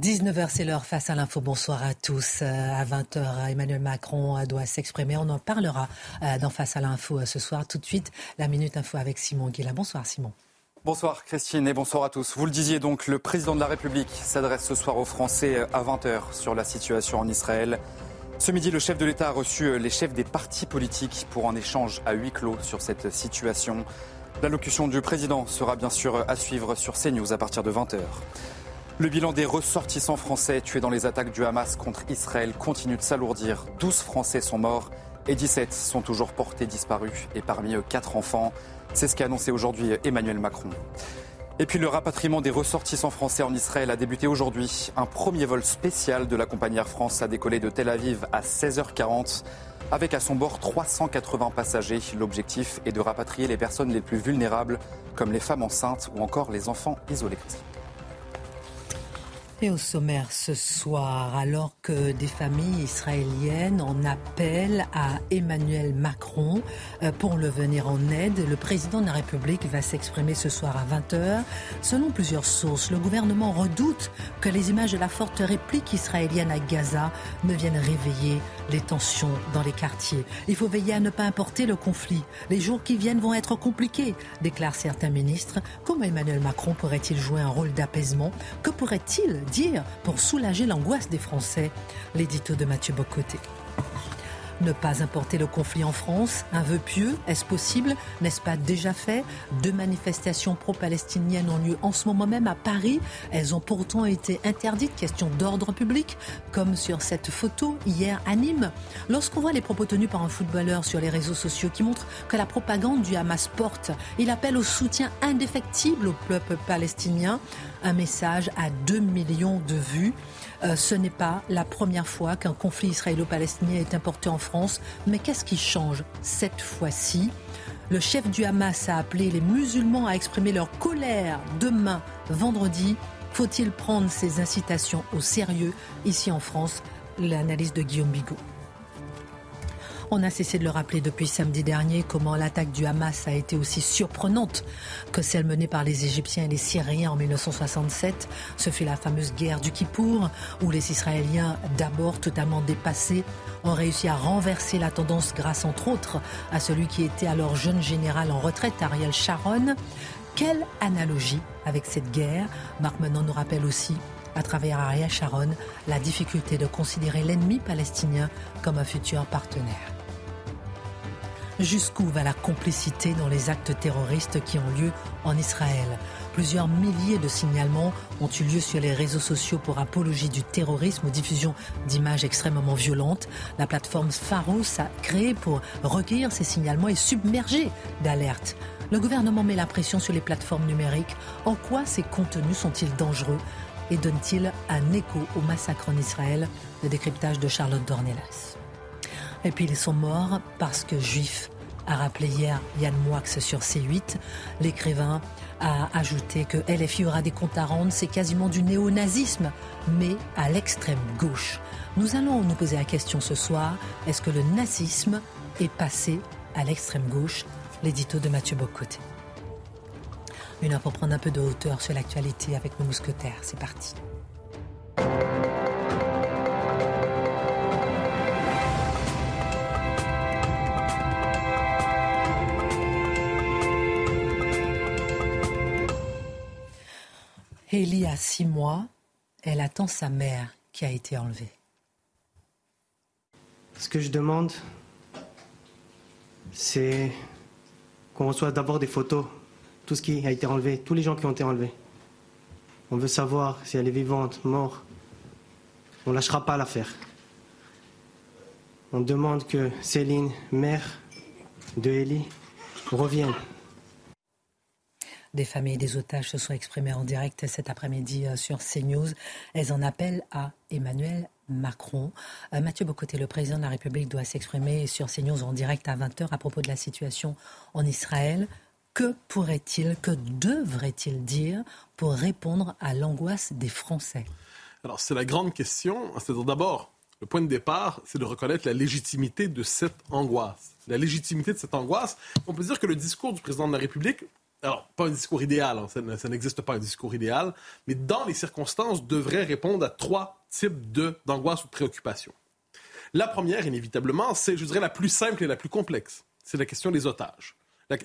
19h, c'est l'heure face à l'info. Bonsoir à tous. Euh, À 20h, Emmanuel Macron euh, doit s'exprimer. On en parlera euh, dans Face à l'info euh, ce soir. Tout de suite, la Minute Info avec Simon Guilla. Bonsoir Simon. Bonsoir Christine et bonsoir à tous. Vous le disiez donc, le président de la République s'adresse ce soir aux Français à 20h sur la situation en Israël. Ce midi, le chef de l'État a reçu les chefs des partis politiques pour un échange à huis clos sur cette situation. L'allocution du président sera bien sûr à suivre sur CNews à partir de 20h. Le bilan des ressortissants français tués dans les attaques du Hamas contre Israël continue de s'alourdir. 12 Français sont morts et 17 sont toujours portés disparus et parmi eux 4 enfants. C'est ce qu'a annoncé aujourd'hui Emmanuel Macron. Et puis le rapatriement des ressortissants français en Israël a débuté aujourd'hui. Un premier vol spécial de la compagnie Air France a décollé de Tel Aviv à 16h40 avec à son bord 380 passagers. L'objectif est de rapatrier les personnes les plus vulnérables comme les femmes enceintes ou encore les enfants isolés. Et au sommaire ce soir, alors que des familles israéliennes en appellent à Emmanuel Macron euh, pour le venir en aide, le président de la République va s'exprimer ce soir à 20h. Selon plusieurs sources, le gouvernement redoute que les images de la forte réplique israélienne à Gaza ne viennent réveiller les tensions dans les quartiers. Il faut veiller à ne pas importer le conflit. Les jours qui viennent vont être compliqués, déclarent certains ministres. Comment Emmanuel Macron pourrait-il jouer un rôle d'apaisement? Que pourrait-il dire pour soulager l'angoisse des Français L'édito de Mathieu Bocoté. Ne pas importer le conflit en France, un vœu pieux, est-ce possible N'est-ce pas déjà fait? Deux manifestations pro-palestiniennes ont lieu en ce moment même à Paris. Elles ont pourtant été interdites, question d'ordre public, comme sur cette photo hier à Nîmes. Lorsqu'on voit les propos tenus par un footballeur sur les réseaux sociaux qui montrent que la propagande du Hamas porte, il appelle au soutien indéfectible au peuple palestinien, un message à 2 millions de vues. Euh, ce n'est pas la première fois qu'un conflit israélo-palestinien est importé en France, mais qu'est-ce qui change cette fois-ci? Le chef du Hamas a appelé les musulmans à exprimer leur colère demain, vendredi. Faut-il prendre ces incitations au sérieux? Ici en France, l'analyse de Guillaume Bigot. On a cessé de le rappeler depuis samedi dernier comment l'attaque du Hamas a été aussi surprenante que celle menée par les Égyptiens et les Syriens en 1967. Ce fut la fameuse guerre du Kippour où les Israéliens, d'abord totalement dépassés, ont réussi à renverser la tendance grâce entre autres à celui qui était alors jeune général en retraite, Ariel Sharon. Quelle analogie avec cette guerre Marc Menon nous rappelle aussi à travers Ariel Sharon la difficulté de considérer l'ennemi palestinien comme un futur partenaire. Jusqu'où va la complicité dans les actes terroristes qui ont lieu en Israël? Plusieurs milliers de signalements ont eu lieu sur les réseaux sociaux pour apologie du terrorisme ou diffusion d'images extrêmement violentes. La plateforme Pharos a créé pour recueillir ces signalements et submerger d'alertes. Le gouvernement met la pression sur les plateformes numériques. En quoi ces contenus sont-ils dangereux? Et donnent-ils un écho au massacre en Israël? Le décryptage de Charlotte Dornelas. Et puis ils sont morts parce que juifs, a rappelé hier Yann Moix sur C8. L'écrivain a ajouté que LFI aura des comptes à rendre, c'est quasiment du néonazisme, mais à l'extrême gauche. Nous allons nous poser la question ce soir, est-ce que le nazisme est passé à l'extrême gauche? L'édito de Mathieu Bocoté. Une heure pour prendre un peu de hauteur sur l'actualité avec nos mousquetaires. C'est parti. Ellie a six mois. Elle attend sa mère qui a été enlevée. Ce que je demande, c'est qu'on reçoive d'abord des photos, tout ce qui a été enlevé, tous les gens qui ont été enlevés. On veut savoir si elle est vivante, morte. On ne lâchera pas l'affaire. On demande que Céline, mère de Ellie, revienne. Des familles des otages se sont exprimées en direct cet après-midi euh, sur CNews. Elles en appellent à Emmanuel Macron. Euh, Mathieu Bocoté, le président de la République, doit s'exprimer sur CNews en direct à 20h à propos de la situation en Israël. Que pourrait-il, que devrait-il dire pour répondre à l'angoisse des Français? Alors, c'est la grande question. C'est-à-dire d'abord, le point de départ, c'est de reconnaître la légitimité de cette angoisse. La légitimité de cette angoisse, on peut dire que le discours du président de la République, alors pas un discours idéal, hein, ça, n'existe pas un discours idéal, mais dans les circonstances, devrait répondre à trois types d'angoisse ou de préoccupation. La première, inévitablement, c'est, je dirais, la plus simple et la plus complexe. C'est la question des otages.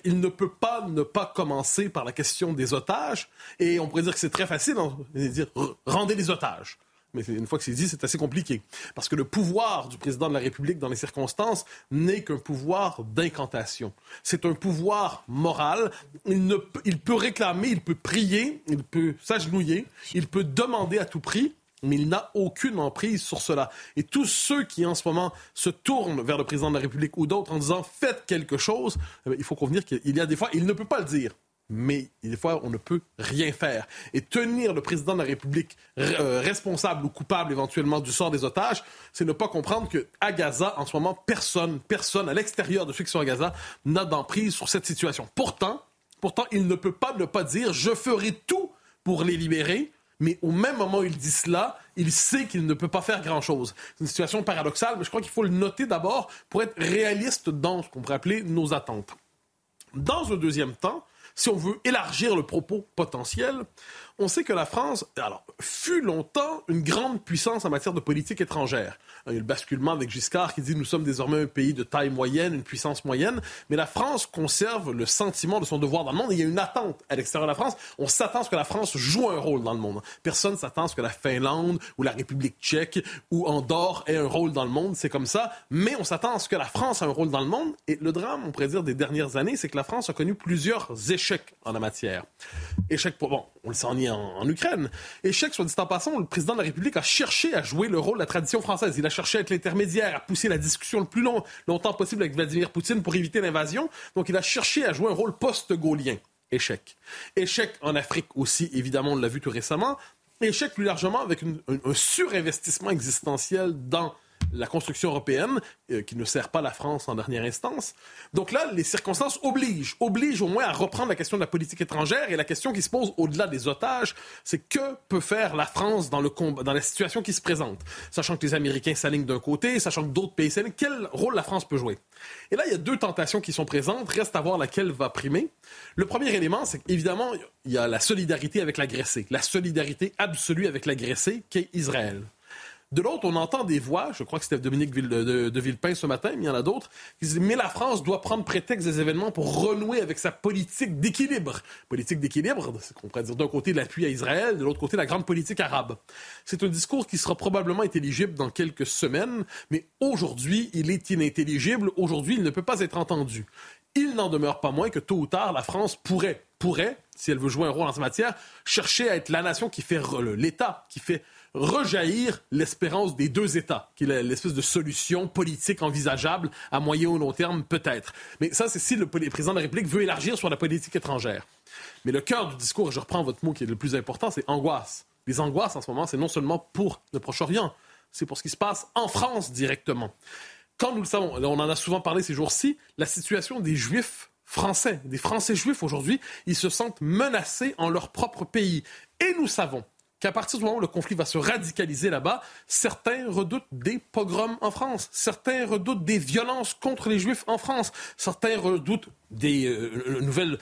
Il ne peut pas ne pas commencer par la question des otages, et on pourrait dire que c'est très facile, hein, de dire rendez les otages mais une fois que c'est dit, c'est assez compliqué. Parce que le pouvoir du président de la République dans les circonstances n'est qu'un pouvoir d'incantation. C'est un pouvoir moral. Il, ne, il peut réclamer, il peut prier, il peut s'agenouiller, il peut demander à tout prix, mais il n'a aucune emprise sur cela. Et tous ceux qui en ce moment se tournent vers le président de la République ou d'autres en disant faites quelque chose, eh il faut convenir qu'il y a des fois, il ne peut pas le dire mais des fois, on ne peut rien faire. Et tenir le président de la République euh, responsable ou coupable éventuellement du sort des otages, c'est ne pas comprendre qu'à Gaza, en ce moment, personne, personne à l'extérieur de ceux qui sont à Gaza n'a d'emprise sur cette situation. Pourtant, pourtant, il ne peut pas ne pas dire je ferai tout pour les libérer, mais au même moment où il dit cela, il sait qu'il ne peut pas faire grand-chose. C'est une situation paradoxale, mais je crois qu'il faut le noter d'abord pour être réaliste dans ce qu'on pourrait appeler nos attentes. Dans un deuxième temps, si on veut élargir le propos potentiel, on sait que la France, alors, fut longtemps une grande puissance en matière de politique étrangère. Il y a le basculement avec Giscard qui dit nous sommes désormais un pays de taille moyenne, une puissance moyenne, mais la France conserve le sentiment de son devoir dans le monde il y a une attente à l'extérieur de la France. On s'attend à ce que la France joue un rôle dans le monde. Personne s'attend à ce que la Finlande ou la République tchèque ou Andorre ait un rôle dans le monde, c'est comme ça, mais on s'attend à ce que la France ait un rôle dans le monde et le drame, on pourrait dire, des dernières années, c'est que la France a connu plusieurs échecs en la matière. Échecs pour, bon, on le sent en, Ukraine. Échec, soit dit en passant, le président de la République a cherché à jouer le rôle de la tradition française. Il a cherché à être l'intermédiaire, à pousser la discussion le plus long, longtemps possible avec Vladimir Poutine pour éviter l'invasion. Donc il a cherché à jouer un rôle post-gaulien. Échec. Échec en Afrique aussi, évidemment, on l'a vu tout récemment. Échec plus largement avec un surinvestissement existentiel dans la construction européenne, euh, qui ne sert pas la France en dernière instance. Donc là, les circonstances obligent, obligent au moins à reprendre la question de la politique étrangère et la question qui se pose au-delà des otages, c'est que peut faire la France dans, le dans la situation qui se présente, sachant que les Américains s'alignent d'un côté, sachant que d'autres pays s'alignent, quel rôle la France peut jouer? Et là, il y a deux tentations qui sont présentes, reste à voir laquelle va primer. Le premier élément, c'est qu'évidemment, il y a la solidarité avec l'agressé, la solidarité absolue avec l'agressé qu'est Israël. De l'autre, on entend des voix, je crois que c'était Dominique de, Villepin ce matin, mais il y en a d'autres, qui disent Mais la France doit prendre prétexte des événements pour renouer avec sa politique d'équilibre. Politique d'équilibre, c'est qu'on pourrait dire d'un côté l'appui à Israël, de l'autre côté la grande politique arabe. C'est un discours qui sera probablement intelligible dans quelques semaines, mais aujourd'hui, il est inintelligible. Aujourd'hui, il ne peut pas être entendu. Il n'en demeure pas moins que tôt ou tard, la France pourrait, pourrait, si elle veut jouer un rôle en cette matière, chercher à être la nation qui fait l'État, qui fait rejaillir l'espérance des deux États, qui est l'espèce de solution politique envisageable à moyen ou long terme, peut-être. Mais ça, c'est si le, président de la République veut élargir sur la politique étrangère. Mais le cœur du discours, et je reprends votre mot qui est le plus important, c'est angoisse. Les angoisses en ce moment, c'est non seulement pour le Proche-Orient, c'est pour ce qui se passe en France directement. Quand nous le savons, on en a souvent parlé ces jours-ci, la situation des Juifs français, des Français juifs aujourd'hui, ils se sentent menacés en leur propre pays. Et nous savons qu'à partir du moment où le conflit va se radicaliser là-bas, certains redoutent des pogroms en France, certains redoutent des violences contre les Juifs en France, certains redoutent des euh, nouvelles,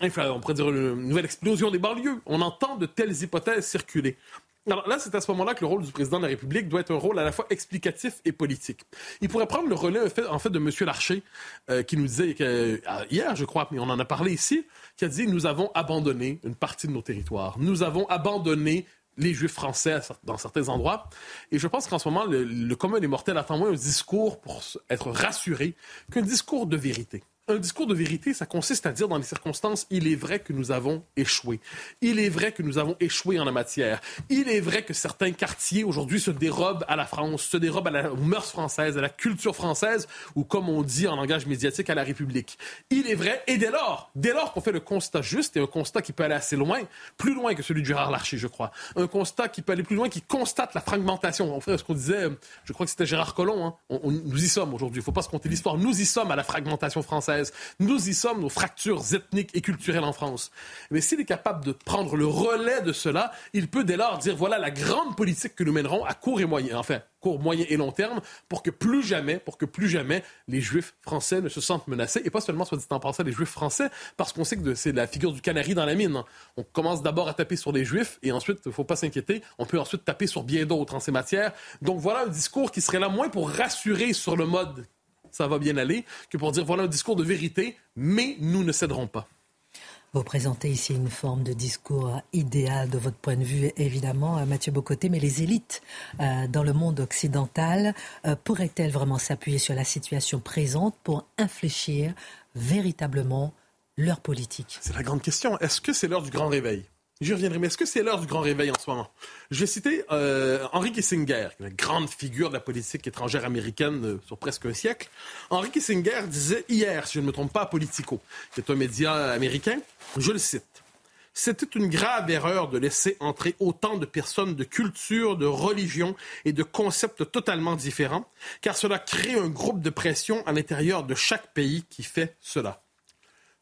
on pourrait dire une nouvelle explosion des banlieues. On entend de telles hypothèses circuler. Alors là, c'est à ce moment-là que le rôle du président de la République doit être un rôle à la fois explicatif et politique. Il pourrait prendre le relais en fait de M. Larcher, euh, qui nous disait euh, hier, je crois, mais on en a parlé ici, qui a dit nous avons abandonné une partie de nos territoires, nous avons abandonné les Juifs français dans certains endroits. Et je pense qu'en ce moment, le, commun des mortels attend moins un discours pour être rassuré qu'un discours de vérité. Un discours de vérité, ça consiste à dire dans les circonstances, il est vrai que nous avons échoué. Il est vrai que nous avons échoué en la matière. Il est vrai que certains quartiers aujourd'hui se dérobent à la France, se dérobent à la, mœurs françaises, à la culture française, ou comme on dit en langage médiatique, à la République. Il est vrai, et dès lors, dès lors qu'on fait le constat juste, et un constat qui peut aller assez loin, plus loin que celui de Gérard Larcher, je crois, un constat qui peut aller plus loin, qui constate la fragmentation. En fait, ce qu'on disait, je crois que c'était Gérard Collomb, hein. on, nous y sommes aujourd'hui, il ne faut pas se compter l'histoire, nous y sommes à la fragmentation française, nous y sommes aux fractures ethniques et culturelles en France. Mais s'il est capable de prendre le relais de cela, il peut dès lors dire, voilà la grande politique que nous mènerons à court et moyen, enfin, court, moyen et long terme pour que plus jamais, pour que plus jamais les Juifs français ne se sentent menacés. Et pas seulement, soit dit en passant, les Juifs français, parce qu'on sait que c'est la figure du canari dans la mine. On commence d'abord à taper sur les Juifs et ensuite, il ne faut pas s'inquiéter, on peut ensuite taper sur bien d'autres en ces matières. Donc voilà un discours qui serait là moins pour rassurer sur le mode ça va bien aller que pour dire voilà un discours de vérité, mais nous ne céderons pas. Vous présentez ici une forme de discours idéal de votre point de vue, évidemment, euh, Mathieu Bocoté, mais les élites euh, dans le monde occidental euh, pourraient-elles vraiment s'appuyer sur la situation présente pour infléchir véritablement leur politique? C'est la grande question. Est-ce que c'est l'heure du grand réveil? J'y reviendrai, mais est-ce que c'est l'heure du grand réveil en ce moment? Je vais citer euh, Henry Kissinger, la grande figure de la politique étrangère américaine euh, sur presque un siècle. Henry Kissinger disait hier, si je ne me trompe pas, à Politico, qui est un média américain, je le cite. C'était une grave erreur de laisser entrer autant de personnes de culture, de religion et de concepts totalement différents, car cela crée un groupe de pression à l'intérieur de chaque pays qui fait cela.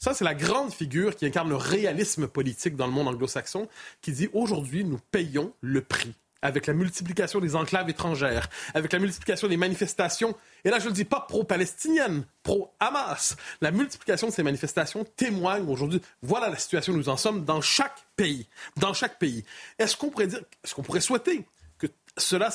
Ça, c'est la grande figure qui incarne le réalisme politique dans le monde anglo-saxon, qui dit aujourd'hui, nous payons le prix avec la multiplication des enclaves étrangères, avec la multiplication des manifestations, et là je ne dis pas pro-palestinienne, pro-Hamas, la multiplication de ces manifestations témoigne aujourd'hui, voilà la situation où nous en sommes dans chaque pays, dans chaque pays. Est-ce qu'on pourrait dire, est-ce qu'on pourrait souhaiter que cela,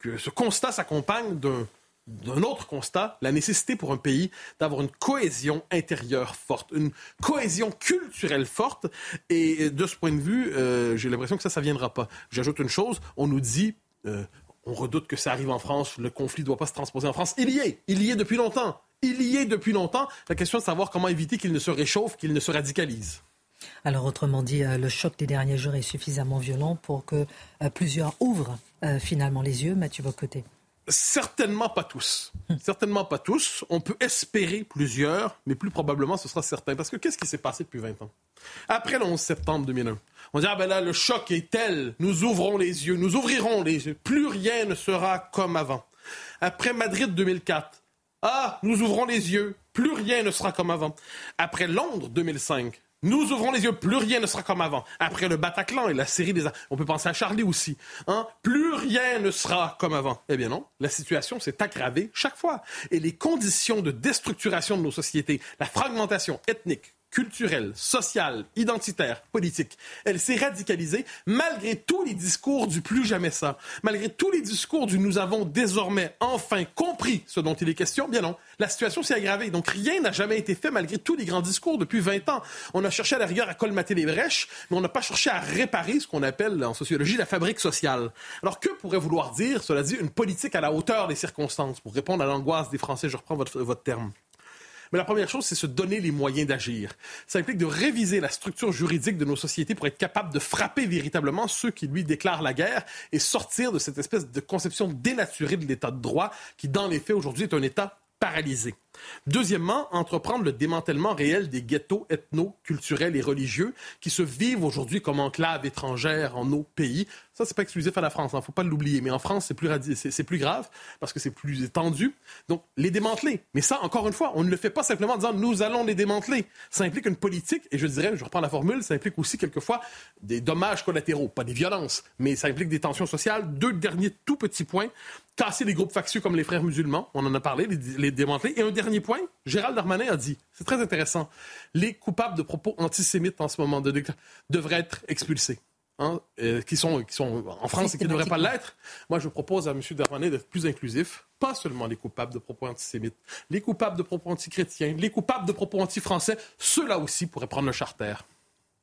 que ce constat s'accompagne d'un d'un autre constat, la nécessité pour un pays d'avoir une cohésion intérieure forte, une cohésion culturelle forte. Et de ce point de vue, euh, j'ai l'impression que ça, ça ne viendra pas. J'ajoute une chose, on nous dit... Euh, on redoute que ça arrive en France, le conflit ne doit pas se transposer en France. Il y est, il y est depuis longtemps. Il y est depuis longtemps. La question est de savoir comment éviter qu'il ne se réchauffe, qu'il ne se radicalise. Alors autrement dit, euh, le choc des derniers jours est suffisamment violent pour que plusieurs ouvrent finalement les yeux. Mathieu Bocoté. Certainement pas tous. Certainement pas tous. On peut espérer plusieurs, mais plus probablement ce sera certain. Parce que qu'est-ce qui s'est passé depuis 20 ans? Après le 11 septembre 2001, on dit, ah ben là, le choc est tel, nous ouvrons les yeux, nous ouvrirons les yeux, plus rien ne sera comme avant. Après Madrid 2004, ah, nous ouvrons les yeux, plus rien ne sera comme avant. Après Londres 2005, nous ouvrons les yeux, plus rien ne sera comme avant. Après le Bataclan et la série des... On peut penser à Charlie aussi. Hein? Plus rien ne sera comme avant. Eh bien non, la situation s'est aggravée chaque fois. Et les conditions de déstructuration de nos sociétés, la fragmentation ethnique, culturelle, sociale, identitaire, politique. Elle s'est radicalisée malgré tous les discours du plus jamais ça, malgré tous les discours du nous avons désormais enfin compris ce dont il est question. Bien non, la situation s'est aggravée. Donc rien n'a jamais été fait malgré tous les grands discours depuis 20 ans. On a cherché à la rigueur à colmater les brèches, mais on n'a pas cherché à réparer ce qu'on appelle en sociologie la fabrique sociale. Alors que pourrait vouloir dire, cela dit, une politique à la hauteur des circonstances? Pour répondre à l'angoisse des Français, je reprends votre, votre terme. Mais la première chose, c'est se donner les moyens d'agir. Ça implique de réviser la structure juridique de nos sociétés pour être capable de frapper véritablement ceux qui lui déclarent la guerre et sortir de cette espèce de conception dénaturée de l'état de droit qui, dans les faits, aujourd'hui, est un état paralysé. Deuxièmement, entreprendre le démantèlement réel des ghettos ethno, culturels et religieux qui se vivent aujourd'hui comme enclaves étrangères en nos pays. Ça, c'est pas exclusif à la France, il hein, ne faut pas l'oublier. Mais en France, c'est plus, c'est plus grave parce que c'est plus étendu. Donc, les démanteler. Mais ça, encore une fois, on ne le fait pas simplement en disant nous allons les démanteler. Ça implique une politique, et je dirais, je reprends la formule, ça implique aussi quelquefois des dommages collatéraux, pas des violences, mais ça implique des tensions sociales. Deux derniers tout petits points casser les groupes factieux comme les frères musulmans, on en a parlé, les, les démanteler. Et un dernier point, Gérald Darmanin a dit, c'est très intéressant, les coupables de propos antisémites en ce moment de, devraient être expulsés. Hein, qui, sont, qui sont en France et qui ne devraient pas l'être. Moi, je propose à M. Darmanin d'être plus inclusif. Pas seulement les coupables de propos antisémites, les coupables de propos antichrétiens, les coupables de propos anti-français, ceux-là aussi pourraient prendre le charter.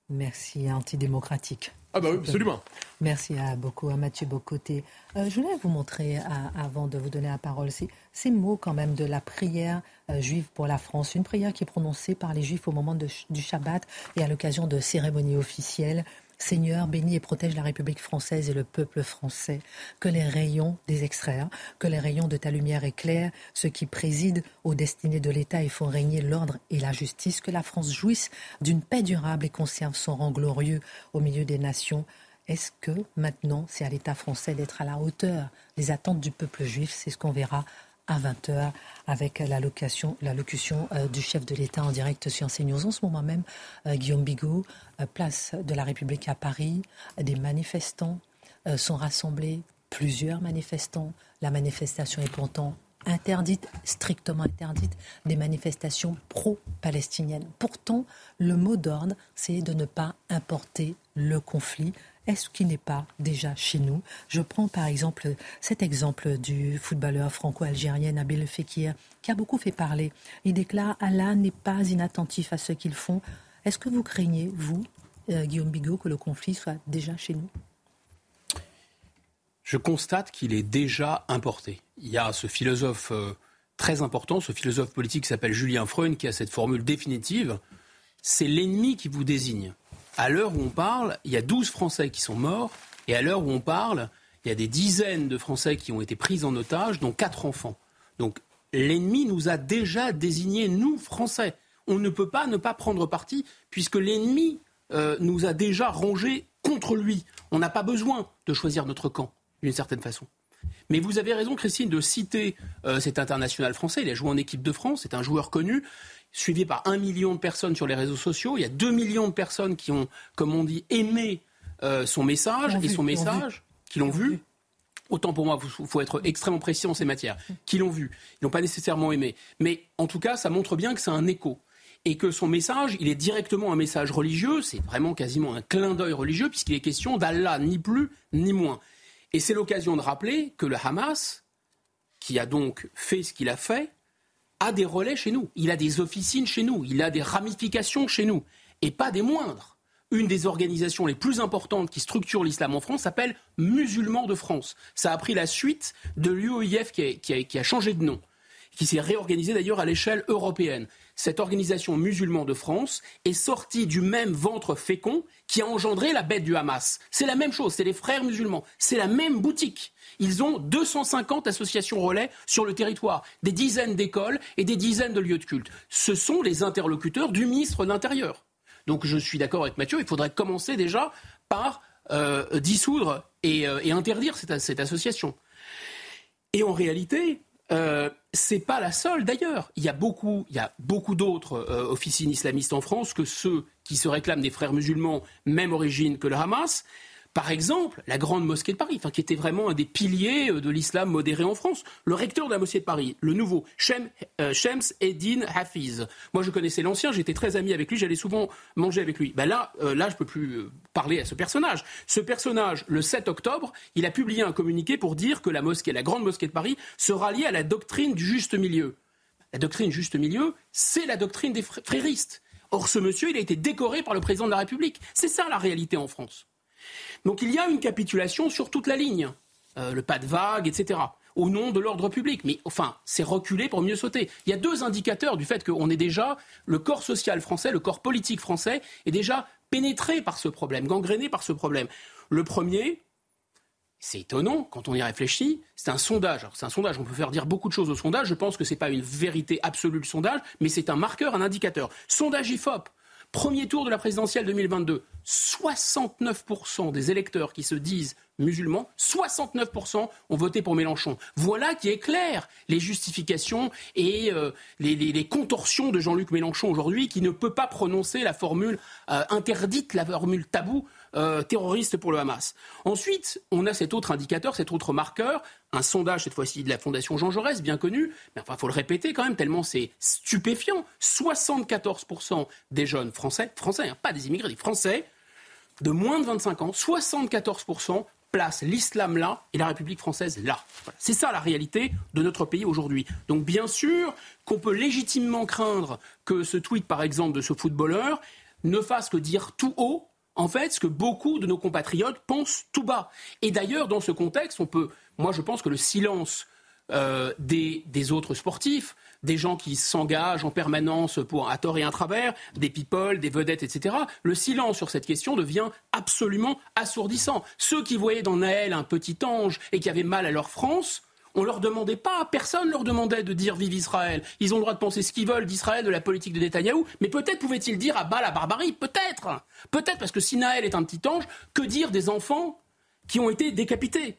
Merci, antidémocratique. Ah bah oui, absolument. Merci à beaucoup à Mathieu Bocoté. Euh, je voulais vous montrer, avant de vous donner la parole, ces, mots quand même de la prière euh, juive pour la France. Une prière qui est prononcée par les juifs au moment du Shabbat et à l'occasion de cérémonies officielles. Seigneur, bénis et protège la République française et le peuple français. Que les rayons des extraits, que les rayons de ta lumière éclairent ceux qui président aux destinées de l'État et font régner l'ordre et la justice. Que la France jouisse d'une paix durable et conserve son rang glorieux au milieu des nations. Est-ce que maintenant, c'est à l'État français d'être à la hauteur des attentes du peuple juif? C'est ce qu'on verra à 20h avec la, location, la locution euh, du chef de l'État en direct sur CNews. En ce moment même, euh, Guillaume Bigot, euh, place de la République à Paris, des manifestants sont rassemblés, plusieurs manifestants. La manifestation est pourtant interdite, strictement interdite, des manifestations pro-palestiniennes. Pourtant, le mot d'ordre, c'est de ne pas importer le conflit est-ce qu'il n'est pas déjà chez nous? Je prends par exemple cet exemple du footballeur franco-algérien Nabil Fekir, qui a beaucoup fait parler. Il déclare Allah n'est pas inattentif à ce qu'ils font. Est-ce que vous craignez, vous, euh, Guillaume Bigot, que le conflit soit déjà chez nous? Je constate qu'il est déjà importé. Il y a ce philosophe euh, très important, ce philosophe politique qui s'appelle Julien Freund, qui a cette formule définitive c'est l'ennemi qui vous désigne à l'heure où on parle, il y a 12 Français qui sont morts, et à l'heure où on parle, il y a des dizaines de Français qui ont été pris en otage, dont quatre enfants. Donc l'ennemi nous a déjà désignés, nous, Français. On ne peut pas ne pas prendre parti, puisque l'ennemi euh, nous a déjà rangés contre lui. On n'a pas besoin de choisir notre camp, d'une certaine façon. Mais vous avez raison, Christine, de citer euh, cet international français. Il a joué en équipe de France, c'est un joueur connu suivi par un million de personnes sur les réseaux sociaux. Il y a deux millions de personnes qui ont, comme on dit, aimé euh, son message et son message, qui l'ont vu. Autant pour moi, il faut être extrêmement précis en ces matières, qui l'ont vu. Ils n'ont pas nécessairement aimé. Mais en tout cas, ça montre bien que c'est un écho. Et que son message, il est directement un message religieux, c'est vraiment quasiment un clin d'œil religieux, puisqu'il est question d'Allah, ni plus ni moins. Et c'est l'occasion de rappeler que le Hamas, qui a donc fait ce qu'il a fait, a des relais chez nous, il a des officines chez nous, il a des ramifications chez nous, et pas des moindres. Une des organisations les plus importantes qui structure l'islam en France s'appelle Musulmans de France. Ça a pris la suite de l'UOIF qui, a, changé de nom, qui s'est réorganisé d'ailleurs à l'échelle européenne. Cette organisation Musulmans de France est sortie du même ventre fécond qui a engendré la bête du Hamas. C'est la même chose, c'est les frères musulmans, c'est la même boutique. Ils ont 250 associations relais sur le territoire, des dizaines d'écoles et des dizaines de lieux de culte. Ce sont les interlocuteurs du ministre de l'Intérieur. Donc je suis d'accord avec Mathieu, il faudrait commencer déjà par euh, dissoudre euh, et, interdire cette, association. Et en réalité, euh, c'est pas la seule d'ailleurs. Il y a beaucoup, beaucoup d'autres euh, officines islamistes en France que ceux qui se réclament des frères musulmans, même origine que le Hamas. Par exemple, la grande mosquée de Paris, qui était vraiment un des piliers euh, de l'islam modéré en France. Le recteur de la mosquée de Paris, le nouveau, Shem, euh, Shems Eddin Hafiz. Moi, je connaissais l'ancien, j'étais très ami avec lui, j'allais souvent manger avec lui. Ben là, euh, là, je peux plus parler à ce personnage. Ce personnage, le 7 octobre, il a publié un communiqué pour dire que la mosquée, la grande mosquée de Paris, sera liée à la doctrine du juste milieu. La doctrine juste milieu, c'est la doctrine des fréristes. Or, ce monsieur, il a été décoré par le président de la République. C'est ça la réalité en France. Donc il y a une capitulation sur toute la ligne, euh, le pas de vague, etc., au nom de l'ordre public. Mais enfin, c'est reculer pour mieux sauter. Il y a deux indicateurs du fait qu'on est déjà, le corps social français, le corps politique français est déjà pénétré par ce problème, gangréné par ce problème. Le premier, c'est étonnant quand on y réfléchit. C'est un sondage. C'est un sondage. On peut faire dire beaucoup de choses au sondage. Je pense que ce n'est pas une vérité absolue le sondage, mais c'est un marqueur, un indicateur. Sondage IFOP. Premier tour de la présidentielle 2022, 69% des électeurs qui se disent musulmans, 69% ont voté pour Mélenchon. Voilà qui éclaire les justifications et euh, les, contorsions de Jean-Luc Mélenchon aujourd'hui, qui ne peut pas prononcer la formule euh, interdite, la formule taboue euh, terroriste pour le Hamas. Ensuite, on a cet autre indicateur, cet autre marqueur, un sondage cette fois-ci de la Fondation Jean Jaurès, bien connu, mais enfin, il faut le répéter quand même, tellement c'est stupéfiant. 74% des jeunes français, français, hein, pas des immigrés, des français, de moins de 25 ans, 74% placent l'islam là et la République française là. C'est ça la réalité de notre pays aujourd'hui. Donc bien sûr qu'on peut légitimement craindre que ce tweet, par exemple, de ce footballeur ne fasse que dire tout haut en fait, ce que beaucoup de nos compatriotes pensent tout bas. Et d'ailleurs, dans ce contexte, on peut, moi, je pense que le silence euh, des, des, autres sportifs, des gens qui s'engagent en permanence pour un tort et un travers, des people, des vedettes, etc. Le silence sur cette question devient absolument assourdissant. Ceux qui voyaient dans Naël un petit ange et qui avaient mal à leur France, on leur demandait pas, personne leur demandait de dire vive Israël. Ils ont le droit de penser ce qu'ils veulent d'Israël, de la politique de Netanyahou, mais peut-être pouvaient-ils dire à bas la barbarie, peut-être. Peut-être parce que si Naël est un petit ange, que dire des enfants qui ont été décapités?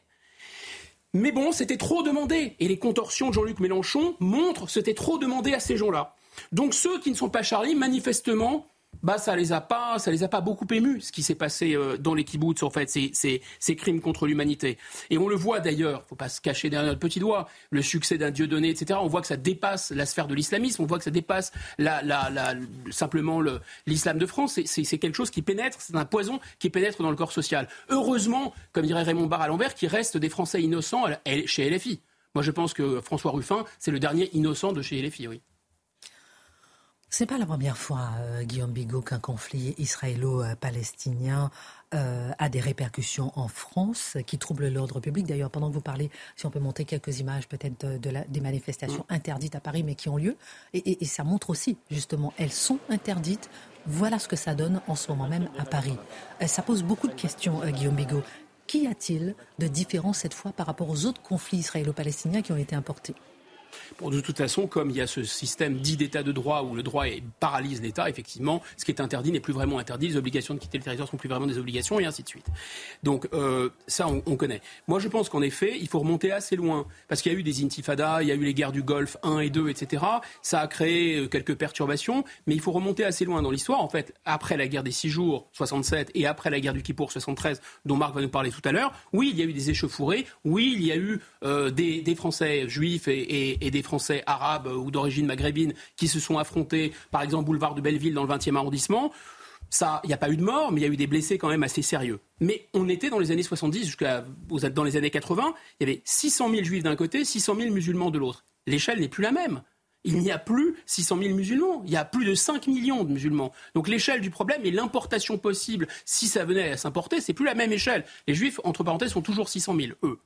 Mais bon, c'était trop demandé. Et les contorsions de Jean-Luc Mélenchon montrent que c'était trop demandé à ces gens-là. Donc ceux qui ne sont pas Charlie, manifestement, bah ça les a pas, ça les a pas beaucoup émus ce qui s'est passé euh, dans les kibbutz en fait, ces, crimes contre l'humanité. Et on le voit d'ailleurs, faut pas se cacher derrière notre petit doigt, le succès d'un dieu donné, etc. On voit que ça dépasse la sphère de l'islamisme, on voit que ça dépasse la, la, la, simplement l'islam de France. C'est quelque chose qui pénètre, c'est un poison qui pénètre dans le corps social. Heureusement, comme dirait Raymond Barre à l'envers, qu'il reste des Français innocents chez LFI. Moi, je pense que François Ruffin, c'est le dernier innocent de chez LFI, oui. C'est pas la première fois, euh, Guillaume Bigot, qu'un conflit israélo-palestinien euh, a des répercussions en France qui troublent l'ordre public. D'ailleurs, pendant que vous parlez, si on peut monter quelques images peut-être de, des manifestations mm. interdites à Paris, mais qui ont lieu, et, ça montre aussi, justement, elles sont interdites. Voilà ce que ça donne en ce moment même à Paris. Euh, ça pose beaucoup de questions, Guillaume Bigot. Qu'y a-t-il de différent cette fois par rapport aux autres conflits israélo-palestiniens qui ont été importés? De toute façon, comme il y a ce système dit d'état de droit où le droit paralyse l'État, effectivement, ce qui est interdit n'est plus vraiment interdit, les obligations de quitter le territoire sont plus vraiment des obligations, et ainsi de suite. Donc euh, ça, on, connaît. Moi, je pense qu'en effet, il faut remonter assez loin, parce qu'il y a eu des intifadas, il y a eu les guerres du Golfe 1 et 2, etc. Ça a créé euh, quelques perturbations, mais il faut remonter assez loin dans l'histoire. En fait, après la guerre des six jours, 67, et après la guerre du Kippour, 73, dont Marc va nous parler tout à l'heure, oui, il y a eu des échauffourées, oui, il y a eu euh, des, Français juifs et, et des Français arabes ou d'origine maghrébine qui se sont affrontés, par exemple, boulevard de Belleville dans le 20e arrondissement. Ça, il n'y a pas eu de mort, mais il y a eu des blessés quand même assez sérieux. Mais on était dans les années 70 jusqu'à dans les années 80, il y avait 600 000 juifs d'un côté, 600 000 musulmans de l'autre. L'échelle n'est plus la même. Il n'y a plus 600 000 musulmans, il y a plus de 5 millions de musulmans. Donc l'échelle du problème et l'importation possible, si ça venait à s'importer, c'est plus la même échelle. Les juifs, entre parenthèses, sont toujours 600 000, eux.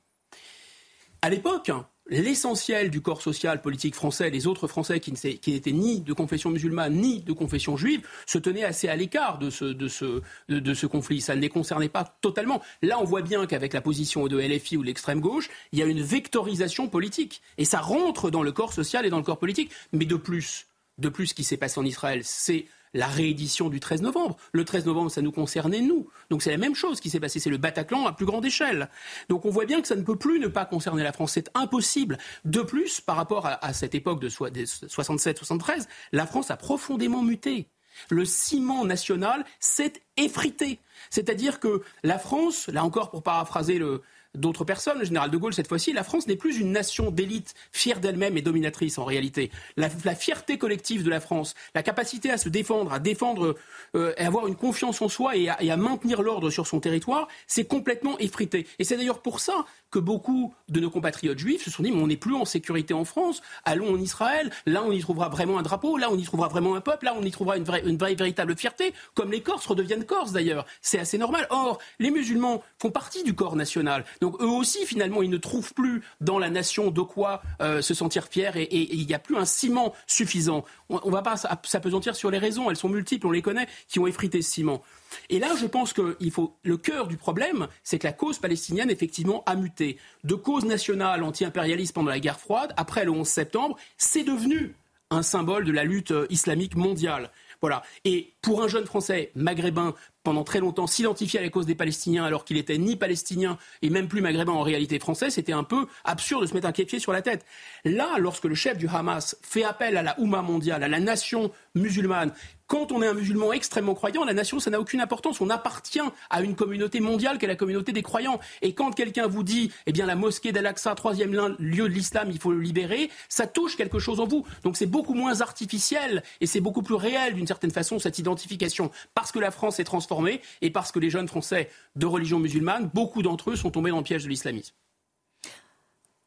À l'époque, l'essentiel du corps social politique français, les autres Français qui n'étaient ni de confession musulmane ni de confession juive, se tenaient assez à l'écart de ce, conflit. Ça ne les concernait pas totalement. Là, on voit bien qu'avec la position de LFI ou l'extrême gauche, il y a une vectorisation politique. Et ça rentre dans le corps social et dans le corps politique. Mais de plus, de plus, ce qui s'est passé en Israël, c'est la réédition du 13 novembre. Le 13 novembre, ça nous concernait, nous. Donc c'est la même chose qui s'est passé. C'est le Bataclan à plus grande échelle. Donc on voit bien que ça ne peut plus ne pas concerner la France. C'est impossible. De plus, par rapport à, cette époque de 67-73, la France a profondément muté. Le ciment national s'est effrité. C'est-à-dire que la France, là encore pour paraphraser le, d'autres personnes, le général de Gaulle cette fois-ci, la France n'est plus une nation d'élite fière d'elle-même et dominatrice en réalité. La, fierté collective de la France, la capacité à se défendre, à défendre euh, et avoir une confiance en soi et à, et à maintenir l'ordre sur son territoire, c'est complètement effrité. Et c'est d'ailleurs pour ça que beaucoup de nos compatriotes juifs se sont dit mais on n'est plus en sécurité en France, allons en Israël, là on y trouvera vraiment un drapeau, là on y trouvera vraiment un peuple, là on y trouvera une vraie, une vraie véritable fierté, comme les Corses redeviennent Corses d'ailleurs. C'est assez normal. Or, les musulmans font partie du corps national. Donc eux aussi, finalement, ils ne trouvent plus dans la nation de quoi euh, se sentir fiers et il n'y a plus un ciment suffisant. On ne va pas s'apesantir sur les raisons, elles sont multiples, on les connaît, qui ont effrité ce ciment. Et là, je pense que faut, le cœur du problème, c'est que la cause palestinienne, effectivement, a muté. De cause nationale anti-impérialiste pendant la guerre froide, après le 11 septembre, c'est devenu un symbole de la lutte euh, islamique mondiale. Voilà. Et pour un jeune Français maghrébin, pendant très longtemps, s'identifier à la cause des Palestiniens alors qu'il était ni palestinien et même plus maghrébin en réalité français, c'était un peu absurde de se mettre un pied sur la tête. Là, lorsque le chef du Hamas fait appel à la Oumma mondiale, à la nation musulmane, quand on est un musulman extrêmement croyant, la nation, ça n'a aucune importance. On appartient à une communauté mondiale qui est la communauté des croyants. Et quand quelqu'un vous dit, eh bien, la mosquée d'Al-Aqsa, troisième lieu de l'islam, il faut le libérer, ça touche quelque chose en vous. Donc c'est beaucoup moins artificiel et c'est beaucoup plus réel d'une certaine façon, cette identification. Parce que la France est transformée et parce que les jeunes Français de religion musulmane, beaucoup d'entre eux sont tombés dans le piège de l'islamisme.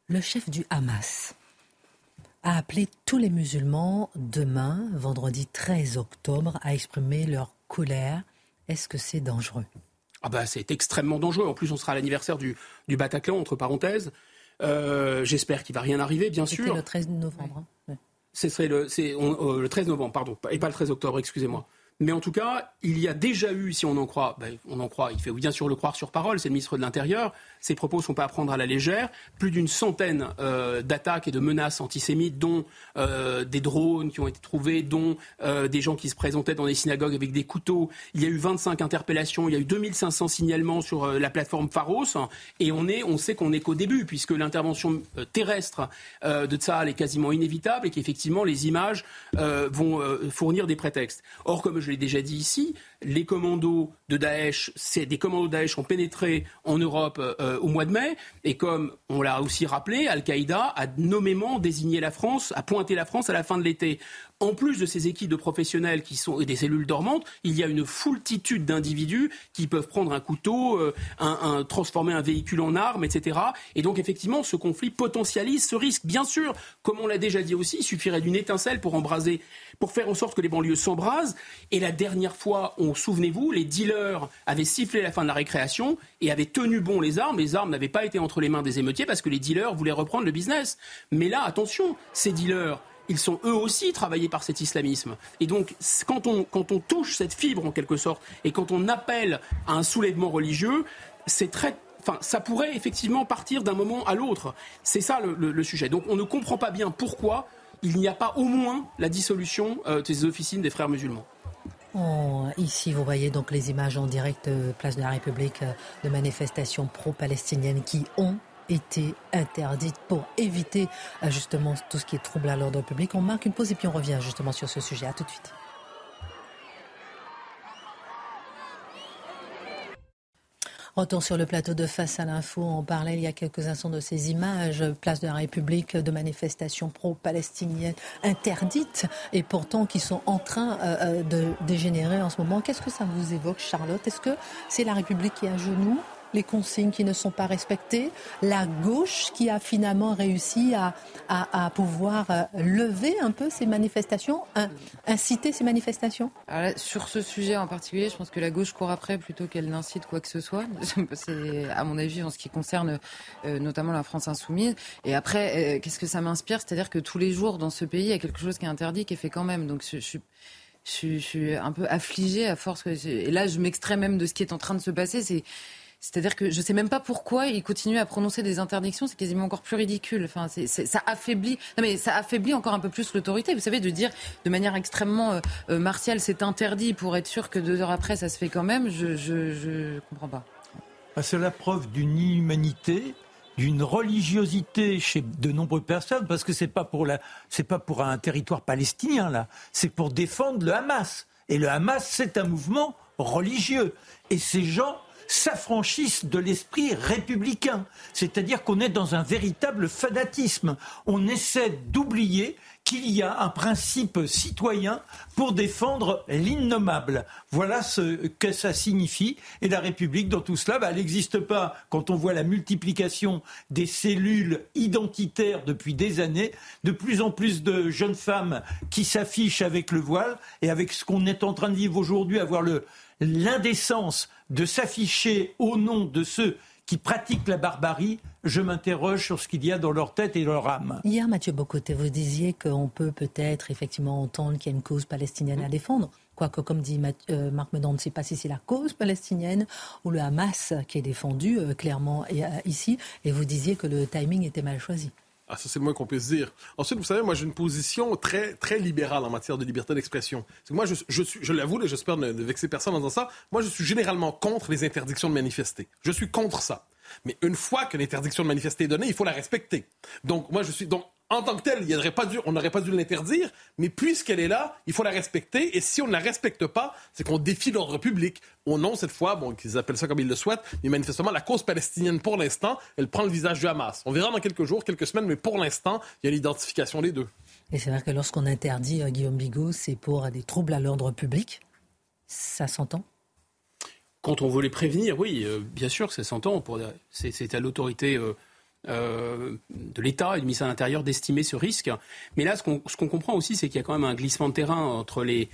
Le chef du Hamas, a appelé tous les musulmans demain, vendredi 13 octobre, à exprimer leur colère Est-ce que c'est dangereux? Ah bah, C'est extrêmement dangereux. En plus, on sera à l'anniversaire du, du Bataclan, entre parenthèses. Euh, j'espère qu'il va rien arriver, bien sûr. le 13 novembre. Hein. Ce serait le, euh, le 13 novembre, pardon, et pas le 13 octobre, excusez-moi. Mais en tout cas, il y a déjà eu, si on en croit, ben, on en croit, il fait bien sûr le croire sur parole, c'est le ministre de l'Intérieur, ses propos ne sont pas à prendre à la légère, plus d'une centaine euh, d'attaques et de menaces antisémites, dont euh, des drones qui ont été trouvés, dont euh, des gens qui se présentaient dans des synagogues avec des couteaux. Il y a eu 25 interpellations, il y a eu 2500 signalements sur la plateforme Pharos, et on, est, on sait qu'on n'est qu'au début, puisque l'intervention terrestre de Tsahal est quasiment inévitable et qu'effectivement les images vont fournir des prétextes. Or, comme je l'ai déjà dit ici, les commandos de Daesh, commandos Daesh ont pénétré en Europe euh, au mois de mai, et comme on l'a aussi rappelé, Al-Qaïda a nommément désigné la France, a pointé la France à la fin de l'été. En plus de ces équipes de professionnels qui sont et des cellules dormantes, il y a une foultitude d'individus qui peuvent prendre un couteau, euh, transformer un véhicule en arme, etc. Et donc effectivement, ce conflit potentialise ce risque. Bien sûr, comme on l'a déjà dit aussi, il suffirait d'une étincelle pour embraser, pour faire en sorte que les banlieues s'embrasent. Et la dernière fois, on souvenez-vous, les dealers avaient sifflé la fin de la récréation et avaient tenu bon les armes. Les armes n'avaient pas été entre les mains des émeutiers parce que les dealers voulaient reprendre le business. Mais là, attention, ces dealers ils sont eux aussi travaillés par cet islamisme. Et donc, quand on, quand on touche cette fibre, en quelque sorte, et quand on appelle à un soulèvement religieux, c'est très Enfin, ça pourrait effectivement partir d'un moment à l'autre. C'est ça le, sujet. Donc on ne comprend pas bien pourquoi il n'y a pas au moins la dissolution euh, des officines des frères musulmans. ici, vous voyez donc les images en direct, euh, place de la République, euh, de manifestations pro-palestiniennes qui ont été interdite pour éviter euh, justement tout ce qui est trouble à l'ordre public. On marque une pause et puis on revient justement sur ce sujet. À tout de suite. Retour sur le plateau de Face à l'info. On parlait il y a quelques instants de ces images, place de la République, de manifestations pro-palestiniennes interdites et pourtant qui sont en train euh, euh, de dégénérer en ce moment. Qu'est-ce que ça vous évoque, Charlotte? Est-ce que c'est la République qui est à genoux? Les consignes qui ne sont pas respectées, la gauche qui a finalement réussi à, à, pouvoir euh, lever un peu ces manifestations, inciter ces manifestations? Sur ce sujet en particulier, je pense que la gauche court après plutôt qu'elle n'incite quoi que ce soit. C'est à mon avis en ce qui concerne euh, notamment la France insoumise. Et après, euh, qu'est-ce que ça m'inspire? C'est-à-dire que tous les jours dans ce pays, il y a quelque chose qui est interdit, qui est fait quand même. Donc je, suis un peu affligée à force. Et là, je m'extrais même de ce qui est en train de se passer. C'est-à-dire que je ne sais même pas pourquoi il continue à prononcer des interdictions, c'est quasiment encore plus ridicule. Enfin, ça affaiblit, non mais ça affaiblit encore un peu plus l'autorité. Vous savez, de dire de manière extrêmement euh, euh, martiale, c'est interdit pour être sûr que deux heures après ça se fait quand même, je ne comprends pas. Ah, c'est la preuve d'une inhumanité d'une religiosité chez de nombreuses personnes, parce que c'est pas c'est pas pour un territoire palestinien là, c'est pour défendre le Hamas. Et le Hamas, c'est un mouvement religieux. Et ces gens s'affranchissent de l'esprit républicain. C'est-à-dire qu'on est dans un véritable fanatisme. On essaie d'oublier qu'il y a un principe citoyen pour défendre l'innommable. Voilà ce que ça signifie. Et la République, dans tout cela, bah, elle n'existe pas quand on voit la multiplication des cellules identitaires depuis des années, de plus en plus de jeunes femmes qui s'affichent avec le voile et avec ce qu'on est en train de vivre aujourd'hui, avoir l'indécence de s'afficher au nom de ceux qui pratiquent la barbarie, je m'interroge sur ce qu'il y a dans leur tête et leur âme. Hier, Mathieu Bocoté, vous disiez qu'on peut peut-être effectivement entendre qu'il y a une cause palestinienne à défendre. Quoique, comme dit euh, Marc Medan, on ne sait pas si c'est la cause palestinienne ou le Hamas qui est défendu euh, clairement euh, ici. Et vous disiez que le timing était mal choisi. Ah, ça, c'est le moins qu'on puisse dire. Ensuite, vous savez, moi, j'ai une position très, très libérale en matière de liberté d'expression. Moi, je, je, je l'avoue, j'espère ne, vexer personne en disant ça, moi, je suis généralement contre les interdictions de manifester. Je suis contre ça. Mais une fois que l'interdiction de manifester est donnée, il faut la respecter. Donc, moi, je suis. Donc, en tant que telle, il pas dû, on n'aurait pas dû l'interdire, mais puisqu'elle est là, il faut la respecter. Et si on ne la respecte pas, c'est qu'on défie l'ordre public. Au nom, cette fois, bon, qu'ils appellent ça comme ils le souhaitent, mais manifestement, la cause palestinienne, pour l'instant, elle prend le visage du Hamas. On verra dans quelques jours, quelques semaines, mais pour l'instant, il y a l'identification des deux. Et c'est vrai que lorsqu'on interdit euh, Guillaume Bigot, c'est pour des troubles à l'ordre public. Ça s'entend? Quand on veut les prévenir, oui, euh, bien sûr, ça s'entend. C'est à l'autorité. Euh, euh, de l'État et du ministère de l'Intérieur d'estimer ce risque. Mais là, ce qu'on comprend aussi, c'est qu'il y a quand même un glissement de terrain entre les,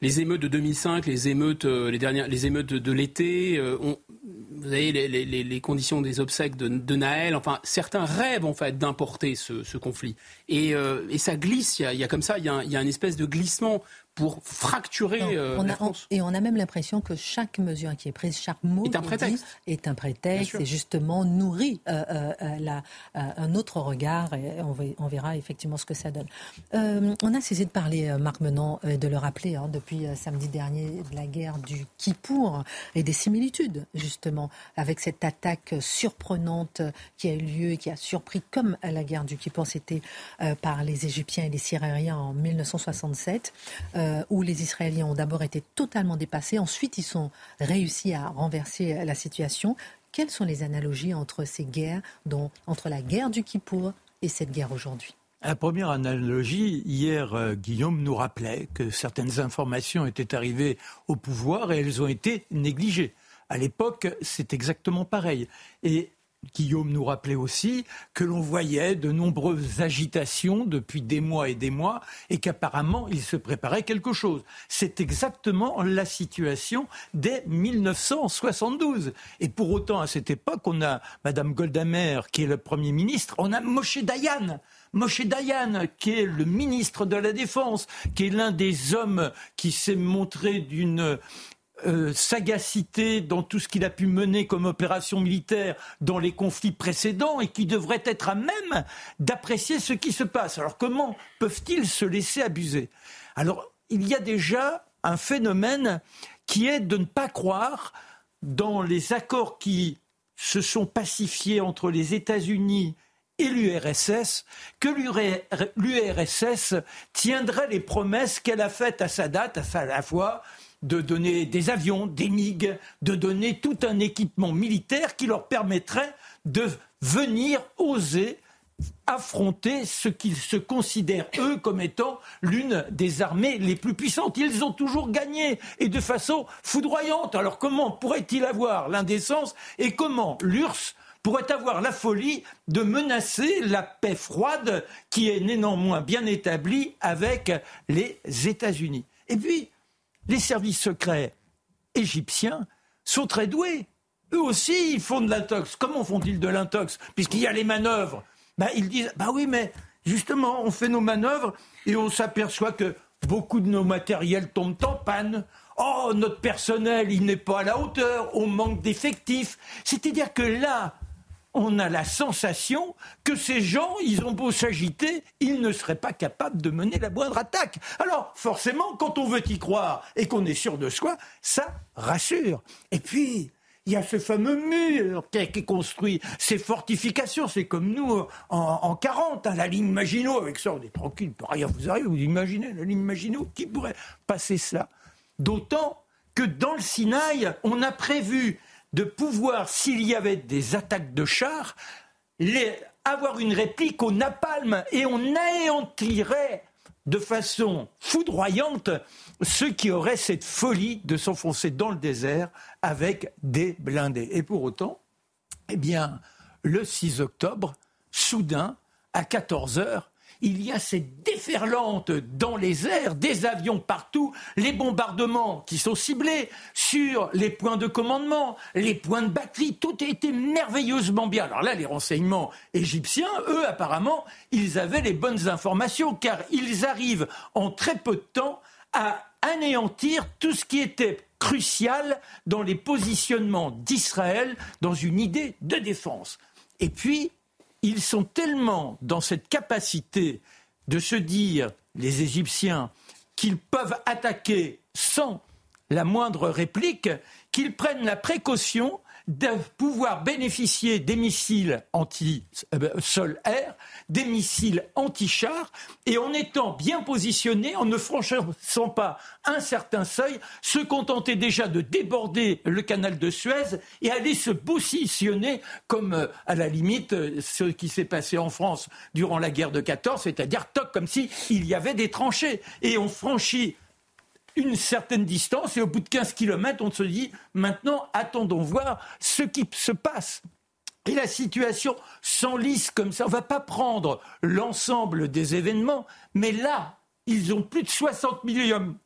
les émeutes de 2005, les émeutes, les dernières, les émeutes de, l'été, vous avez les, conditions des obsèques de, Naël. Enfin, certains rêvent en fait d'importer ce, conflit. Et, ça glisse. Il y, a, comme ça, il y a une espèce de glissement pour fracturer euh, la France. et on a même l'impression que chaque mesure qui est prise, chaque mot est un prétexte, est un prétexte et justement nourrit euh, euh, un autre regard et on, verra effectivement ce que ça donne. on a cessé de parler, Marc Menon, de le rappeler hein, depuis samedi dernier de la guerre du Kippour et des similitudes justement avec cette attaque surprenante qui a eu lieu et qui a surpris comme la guerre du Kippour, c'était par les Égyptiens et les Syriens en 1967. Euh, où les Israéliens ont d'abord été totalement dépassés, ensuite ils ont réussi à renverser la situation. Quelles sont les analogies entre ces guerres, dont, entre la guerre du Kippour et cette guerre aujourd'hui? La première analogie, hier, euh, Guillaume nous rappelait que certaines informations étaient arrivées au pouvoir et elles ont été négligées. À l'époque, c'est exactement pareil. Guillaume nous rappelait aussi que l'on voyait de nombreuses agitations depuis des mois et des mois et qu'apparemment il se préparait quelque chose. C'est exactement la situation dès 1972. Et pour autant, à cette époque, on a Madame Goldamer qui est le Premier ministre, on a Moshe Dayan. Moshe Dayan, qui est le ministre de la Défense, qui est l'un des hommes qui s'est montré d'une euh, sagacité dans tout ce qu'il a pu mener comme opération militaire dans les conflits précédents et qui devrait être à même d'apprécier ce qui se passe. Alors comment peuvent-ils se laisser abuser? Alors il y a déjà un phénomène qui est de ne pas croire dans les accords qui se sont pacifiés entre les États-Unis et l'URSS, que l'URSS tiendrait les promesses qu'elle a faites à sa date, à la fois de donner des avions, des MiG, de donner tout un équipement militaire qui leur permettrait de venir oser affronter ce qu'ils se considèrent, eux, comme étant l'une des armées les plus puissantes. Ils ont toujours gagné, et de façon foudroyante. Alors comment pourrait-il avoir l'indécence, et comment l'URSS pourrait avoir la folie de menacer la paix froide qui est néanmoins bien établie avec les États-Unis? Et puis, les services secrets égyptiens sont très doués. Eux aussi, ils font de l'intox. Comment font-ils de l'intox Puisqu'il y a les manœuvres. Ben, ils disent, bah oui, mais justement, on fait nos manœuvres et on s'aperçoit que beaucoup de nos matériels tombent en panne. Oh, notre personnel, il n'est pas à la hauteur, on manque d'effectifs. C'est-à-dire que là, on a la sensation que ces gens, ils ont beau s'agiter, ils ne seraient pas capables de mener la moindre attaque. Alors, forcément, quand on veut y croire et qu'on est sûr de soi, ça rassure. Et puis, il y a ce fameux mur qui est construit, ces fortifications, c'est comme nous en, 40, hein, la ligne Maginot, avec ça on est tranquille, rien vous arrive, vous imaginez la ligne Maginot, qui pourrait passer cela D'autant que dans le Sinaï, on a prévu de pouvoir, s'il y avait des attaques de chars, avoir une réplique au napalm et on anéantirait de façon foudroyante ceux qui auraient cette folie de s'enfoncer dans le désert avec des blindés. Et pour autant, eh bien, le 6 octobre, soudain, à 14 heures, il y a cette déferlante dans les airs, des avions partout, les bombardements qui sont ciblés sur les points de commandement, les points de batterie, tout a été merveilleusement bien. Alors là, les renseignements égyptiens, eux, apparemment, ils avaient les bonnes informations, car ils arrivent en très peu de temps à anéantir tout ce qui était crucial dans les positionnements d'Israël dans une idée de défense. Et puis, ils sont tellement dans cette capacité de se dire, les Égyptiens, qu'ils peuvent attaquer sans la moindre réplique, qu'ils prennent la précaution de pouvoir bénéficier des missiles anti-sol-air, des missiles anti-chars, et en étant bien positionnés, en ne franchissant pas un certain seuil, se contenter déjà de déborder le canal de Suez et aller se positionner comme, euh, à la limite, euh, ce qui s'est passé en France durant la guerre de 14, c'est-à-dire toc, comme s'il y avait des tranchées. Et on franchit une certaine distance et au bout de 15 kilomètres, on se dit maintenant, attendons voir ce qui se passe. Et la situation s'enlise comme ça. On ne va pas prendre l'ensemble des événements, mais là, ils ont plus de 60 millions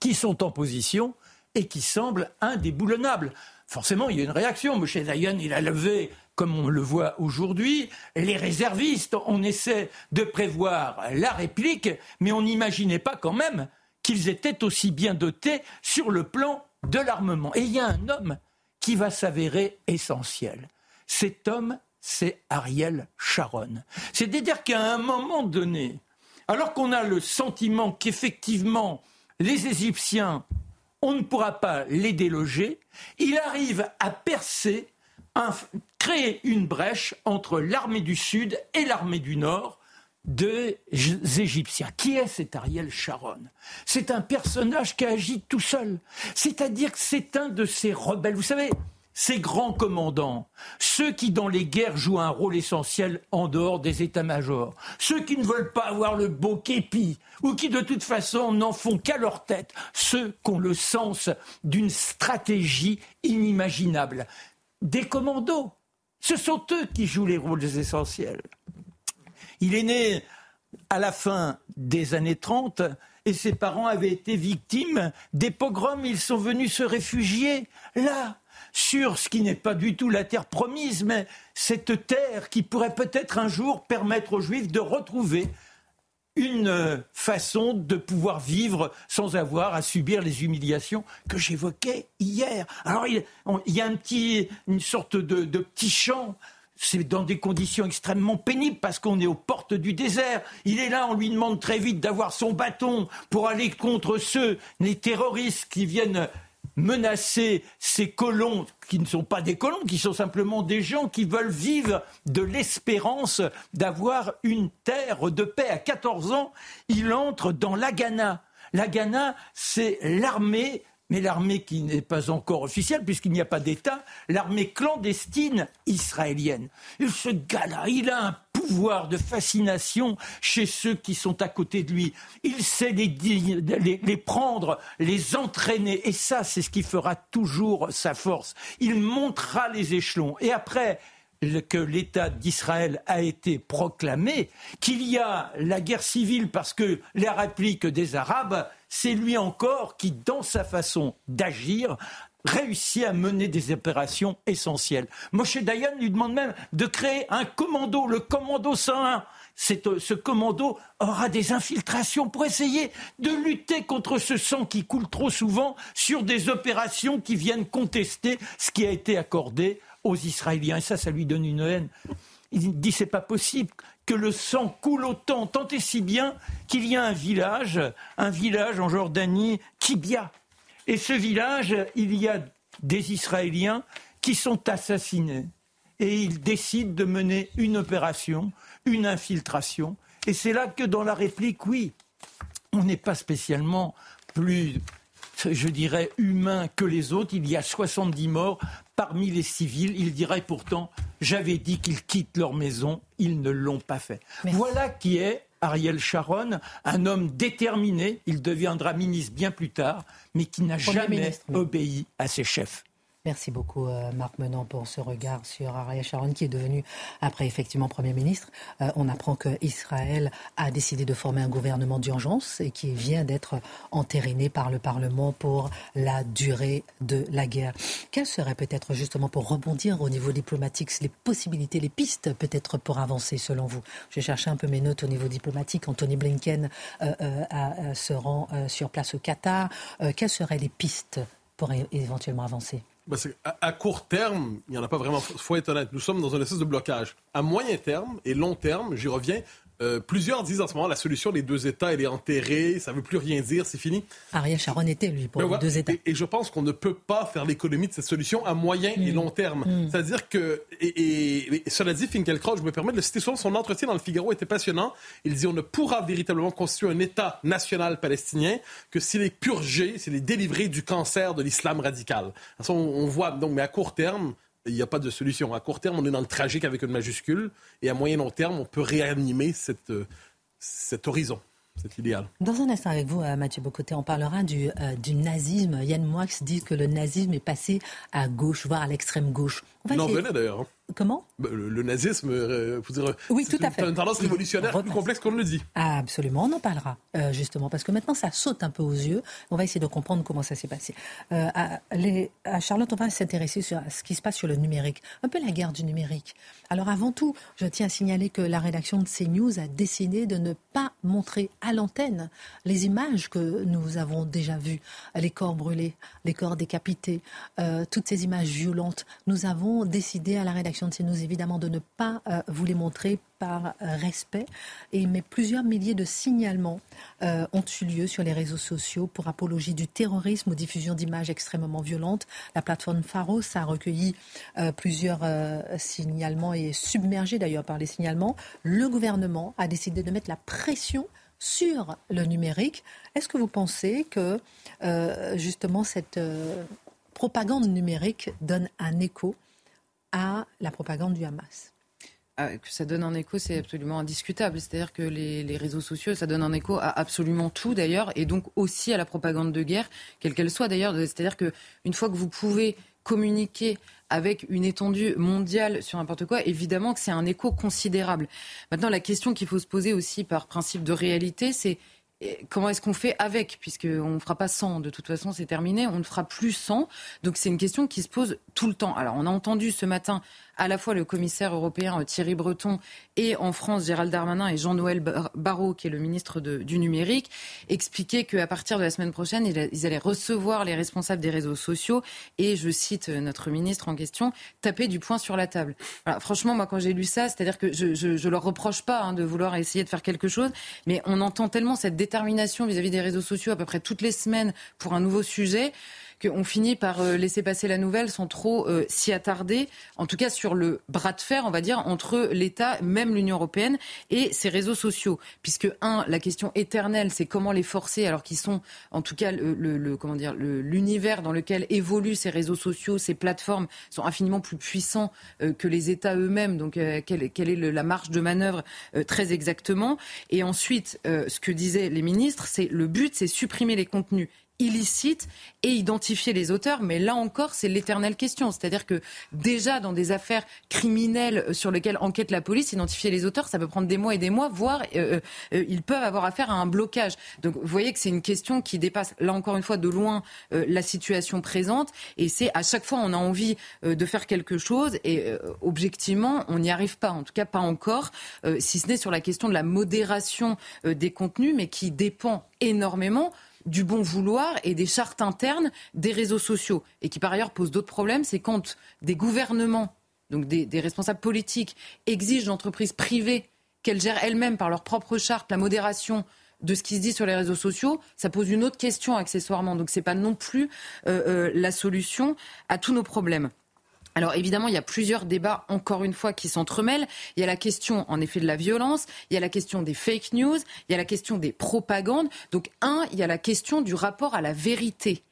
qui sont en position et qui semblent indéboulonnables. Forcément, il y a une réaction. M. Zayan, il a levé, comme on le voit aujourd'hui, les réservistes. On essaie de prévoir la réplique, mais on n'imaginait pas quand même qu'ils étaient aussi bien dotés sur le plan de l'armement. Et il y a un homme qui va s'avérer essentiel. Cet homme, c'est Ariel Sharon. C'est-à-dire qu'à un moment donné, alors qu'on a le sentiment qu'effectivement les Égyptiens, on ne pourra pas les déloger, il arrive à percer, à créer une brèche entre l'armée du Sud et l'armée du Nord des Égyptiens. Qui est cet Ariel Sharon? C'est un personnage qui agit tout seul. C'est-à-dire que c'est un de ces rebelles. Vous savez, ces grands commandants, ceux qui dans les guerres jouent un rôle essentiel en dehors des états-majors, ceux qui ne veulent pas avoir le beau képi, ou qui de toute façon n'en font qu'à leur tête, ceux qui ont le sens d'une stratégie inimaginable. Des commandos, ce sont eux qui jouent les rôles essentiels. Il est né à la fin des années 30 et ses parents avaient été victimes des pogroms. Ils sont venus se réfugier là, sur ce qui n'est pas du tout la terre promise, mais cette terre qui pourrait peut-être un jour permettre aux Juifs de retrouver une façon de pouvoir vivre sans avoir à subir les humiliations que j'évoquais hier. Alors il, y a un petit, une sorte de, de petit chant c'est dans des conditions extrêmement pénibles parce qu'on est aux portes du désert. Il est là, on lui demande très vite d'avoir son bâton pour aller contre ceux, les terroristes qui viennent menacer ces colons qui ne sont pas des colons, qui sont simplement des gens qui veulent vivre de l'espérance d'avoir une terre de paix. À 14 ans, il entre dans la Ghana. La Ghana, c'est l'armée mais l'armée qui n'est pas encore officielle, puisqu'il n'y a pas d'État, l'armée clandestine israélienne. Et ce gars-là, il a un pouvoir de fascination chez ceux qui sont à côté de lui. Il sait les, les, les prendre, les entraîner, et ça, c'est ce qui fera toujours sa force. Il montera les échelons. Et après, que l'État d'Israël a été proclamé, qu'il y a la guerre civile parce que la réplique des Arabes, c'est lui encore qui, dans sa façon d'agir, réussit à mener des opérations essentielles. Moshe Dayan lui demande même de créer un commando, le commando 101. ce commando aura des infiltrations pour essayer de lutter contre ce sang qui coule trop souvent sur des opérations qui viennent contester ce qui a été accordé aux Israéliens. Et ça, ça lui donne une haine. Il dit c'est pas possible que le sang coule autant, tant et si bien qu'il y a un village, un village en Jordanie, Kibia. Et ce village, il y a des Israéliens qui sont assassinés. Et ils décident de mener une opération, une infiltration. Et c'est là que dans la réplique, oui, on n'est pas spécialement plus je dirais, humain que les autres. Il y a 70 morts parmi les civils. Il dirait pourtant, j'avais dit qu'ils quittent leur maison, ils ne l'ont pas fait. Voilà qui est Ariel Sharon, un homme déterminé, il deviendra ministre bien plus tard, mais qui n'a jamais obéi à ses chefs. Merci beaucoup, euh, Marc Menant, pour ce regard sur Ariel Sharon, qui est devenu, après effectivement Premier ministre. Euh, on apprend qu'Israël a décidé de former un gouvernement d'urgence et qui vient d'être entériné par le Parlement pour la durée de la guerre. Quelles seraient peut-être justement, pour rebondir au niveau diplomatique, les possibilités, les pistes peut-être pour avancer selon vous? J'ai cherché un peu mes notes au niveau diplomatique. Anthony Blinken euh, se rend sur place au Qatar. quelles seraient les pistes pour éventuellement avancer? Ben, à, court terme, il n'y en a pas vraiment. Il faut être honnête. Nous sommes dans un espèce de blocage. À moyen terme et long terme, j'y reviens, euh, plusieurs disent en ce moment la solution des deux États, elle est enterrée, ça ne veut plus rien dire, c'est fini. Ariel Sharon était, lui, pour les deux États. Et, je pense qu'on ne peut pas faire l'économie de cette solution à moyen et mm. long terme. Mm. C'est-à-dire que, et, cela dit, Finkielkraut, je me permets de le citer souvent, son entretien dans le Figaro était passionnant. Il dit on ne pourra véritablement constituer un État national palestinien que s'il est purgé, s'il est délivré du cancer de l'islam radical. On, on voit, donc, mais à court terme, il n'y a pas de solution. À court terme, on est dans le tragique avec une majuscule, et à moyen long terme, on peut réanimer cette, euh, cet horizon. C'est idéal. Dans un instant avec vous, euh, Mathieu Bocoté, on parlera du, euh, du nazisme. Yann Moix dit que le nazisme est passé à gauche, voire à l'extrême gauche. On Il en venait d'ailleurs. Comment bah, le, nazisme, euh, dire, oui, tout à fait. une tendance révolutionnaire plus complexe qu'on ne le dit. absolument, on en parlera euh, justement, parce que maintenant ça saute un peu aux yeux. On va essayer de comprendre comment ça s'est passé. Euh, à, à, Charlotte, on va s'intéresser sur ce qui se passe sur le numérique, un peu la guerre du numérique. Alors avant tout, je tiens à signaler que la rédaction de CNews a décidé de ne pas montrer à l'antenne les images que nous avons déjà vues, les corps brûlés, les corps décapités, toutes ces images violentes. Nous avons décidé à la rédaction de CNews, évidemment, de ne pas euh, vous les montrer par euh, respect. Mais plusieurs milliers de signalements euh, ont eu lieu sur les réseaux sociaux pour apologie du terrorisme ou diffusion d'images extrêmement violentes. La plateforme Pharos a recueilli plusieurs signalements et est submergé d'ailleurs par les signalements. Le gouvernement a décidé de mettre la pression sur le numérique. Est-ce que vous pensez que justement cette propagande numérique donne un écho à la propagande du Hamas ah, que ça donne un écho, c'est absolument indiscutable. C'est-à-dire que les, réseaux sociaux, ça donne un écho à absolument tout d'ailleurs, et donc aussi à la propagande de guerre, quelle qu'elle soit d'ailleurs. C'est-à-dire qu'une fois que vous pouvez communiquer avec une étendue mondiale sur n'importe quoi, évidemment que c'est un écho considérable. Maintenant, la question qu'il faut se poser aussi par principe de réalité, c'est comment est-ce qu'on fait avec? Puisqu'on ne fera pas sans, de toute façon c'est terminé, on ne fera plus sans. Donc c'est une question qui se pose tout le temps. Alors on a entendu ce matin à la fois le commissaire européen euh, Thierry Breton et en France Gérald Darmanin et Jean-Noël Barrot, qui est le ministre du numérique, expliquer qu'à partir de la semaine prochaine, ils allaient recevoir les responsables des réseaux sociaux et, je cite euh, notre ministre en question, taper du poing sur la table. franchement, moi, quand j'ai lu ça, c'est-à-dire que je, je, leur reproche pas hein, de vouloir essayer de faire quelque chose, mais on entend tellement cette détermination vis à -vis des réseaux sociaux à peu près toutes les semaines pour un nouveau sujet qu'on finit par euh, laisser passer la nouvelle sans trop euh, s'y attarder, en tout cas sur le bras de fer, on va dire, entre l'État, même l'Union européenne, et ses réseaux sociaux. Puisque, un, la question éternelle, c'est comment les forcer, alors qu'ils sont, en tout cas, le, comment dire, l'univers dans lequel évoluent ces réseaux sociaux, ces plateformes, sont infiniment plus puissants euh, que les États eux-mêmes. Donc, quelle, est la marge de manœuvre très exactement Et ensuite, ce que disaient les ministres, c'est le but, c'est supprimer les contenus illicite et identifier les auteurs. Mais là encore, c'est l'éternelle question. C'est-à-dire que déjà dans des affaires criminelles sur lesquelles enquête la police, identifier les auteurs, ça peut prendre des mois et des mois, voire euh, euh, ils peuvent avoir affaire à un blocage. Donc vous voyez que c'est une question qui dépasse, là encore une fois, de loin euh, la situation présente. Et c'est à chaque fois, on a envie de faire quelque chose et objectivement, on n'y arrive pas. En tout cas, pas encore, si ce n'est sur la question de la modération des contenus, mais qui dépend énormément du bon vouloir et des chartes internes des réseaux sociaux. Et qui par ailleurs pose d'autres problèmes, c'est quand des gouvernements, donc des, responsables politiques, exigent d'entreprises privées qu'elles gèrent elles-mêmes par leurs propres chartes la modération de ce qui se dit sur les réseaux sociaux, ça pose une autre question accessoirement. Donc ce n'est pas non plus euh, euh, la solution à tous nos problèmes. Alors évidemment, il y a plusieurs débats, encore une fois, qui s'entremêlent. Il y a la question, en effet, de la violence, il y a la question des fake news, il y a la question des propagandes. Donc, un, il y a la question du rapport à la vérité.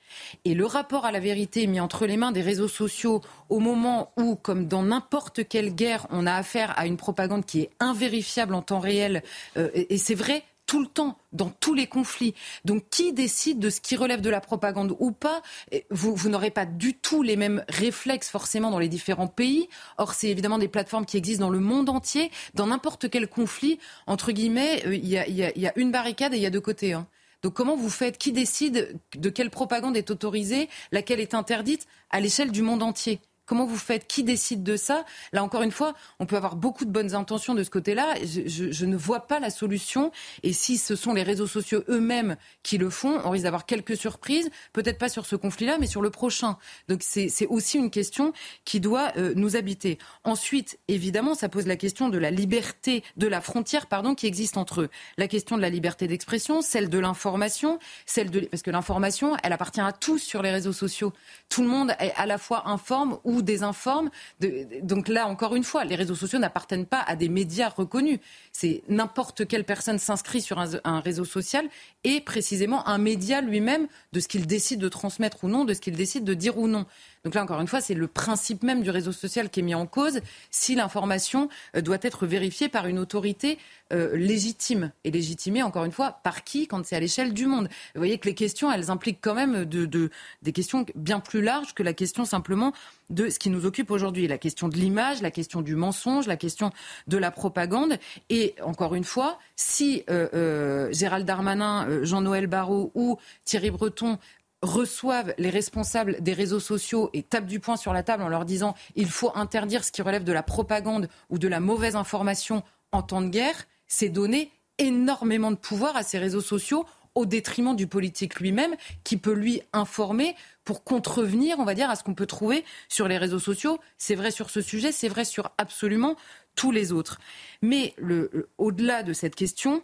Et le rapport à la vérité mis entre les mains des réseaux sociaux au moment où, comme dans n'importe quelle guerre, on a affaire à une propagande qui est invérifiable en temps réel, euh, et c'est vrai, tout le temps, dans tous les conflits. Donc qui décide de ce qui relève de la propagande ou pas Vous, n'aurez pas du tout les mêmes réflexes forcément dans les différents pays. Or, c'est évidemment des plateformes qui existent dans le monde entier. Dans n'importe quel conflit, entre guillemets, euh, il y, a, y, a, une barricade et il y a deux côtés. Hein. Donc comment vous faites? Qui décide de quelle propagande est autorisée, laquelle est interdite? À l'échelle du monde entier Comment vous faites Qui décide de ça Là, encore une fois, on peut avoir beaucoup de bonnes intentions de ce côté-là. Je, ne vois pas la solution. Et si ce sont les réseaux sociaux eux-mêmes qui le font, on risque d'avoir quelques surprises. Peut-être pas sur ce conflit-là, mais sur le prochain. Donc c'est aussi une question qui doit euh, nous habiter. Ensuite, évidemment, ça pose la question de la liberté, de la frontière, pardon, qui existe entre eux. La question de la liberté d'expression, celle de l'information, celle de parce que l'information, elle appartient à tous sur les réseaux sociaux. Tout le monde est à la fois informe ou ou désinforme. donc là, encore une fois, les réseaux sociaux n'appartiennent pas à des médias reconnus. C'est n'importe quelle personne s'inscrit sur un, réseau social et précisément un média lui-même de ce qu'il décide de transmettre ou non, de ce qu'il décide de dire ou non. Donc là, encore une fois, c'est le principe même du réseau social qui est mis en cause si l'information euh, doit être vérifiée par une autorité euh, légitime. Et légitimée, encore une fois, par qui quand c'est à l'échelle du monde Vous voyez que les questions, elles impliquent quand même de, des questions bien plus larges que la question simplement de ce qui nous occupe aujourd'hui. La question de l'image, la question du mensonge, la question de la propagande. Et encore une fois, si euh, Gérald Darmanin, Jean-Noël Barrot ou Thierry Breton reçoivent les responsables des réseaux sociaux et tapent du poing sur la table en leur disant il faut interdire ce qui relève de la propagande ou de la mauvaise information en temps de guerre, c'est donner énormément de pouvoir à ces réseaux sociaux au détriment du politique lui-même qui peut lui informer pour contrevenir, on va dire, à ce qu'on peut trouver sur les réseaux sociaux. C'est vrai sur ce sujet, c'est vrai sur absolument tous les autres. Mais au-delà de cette question,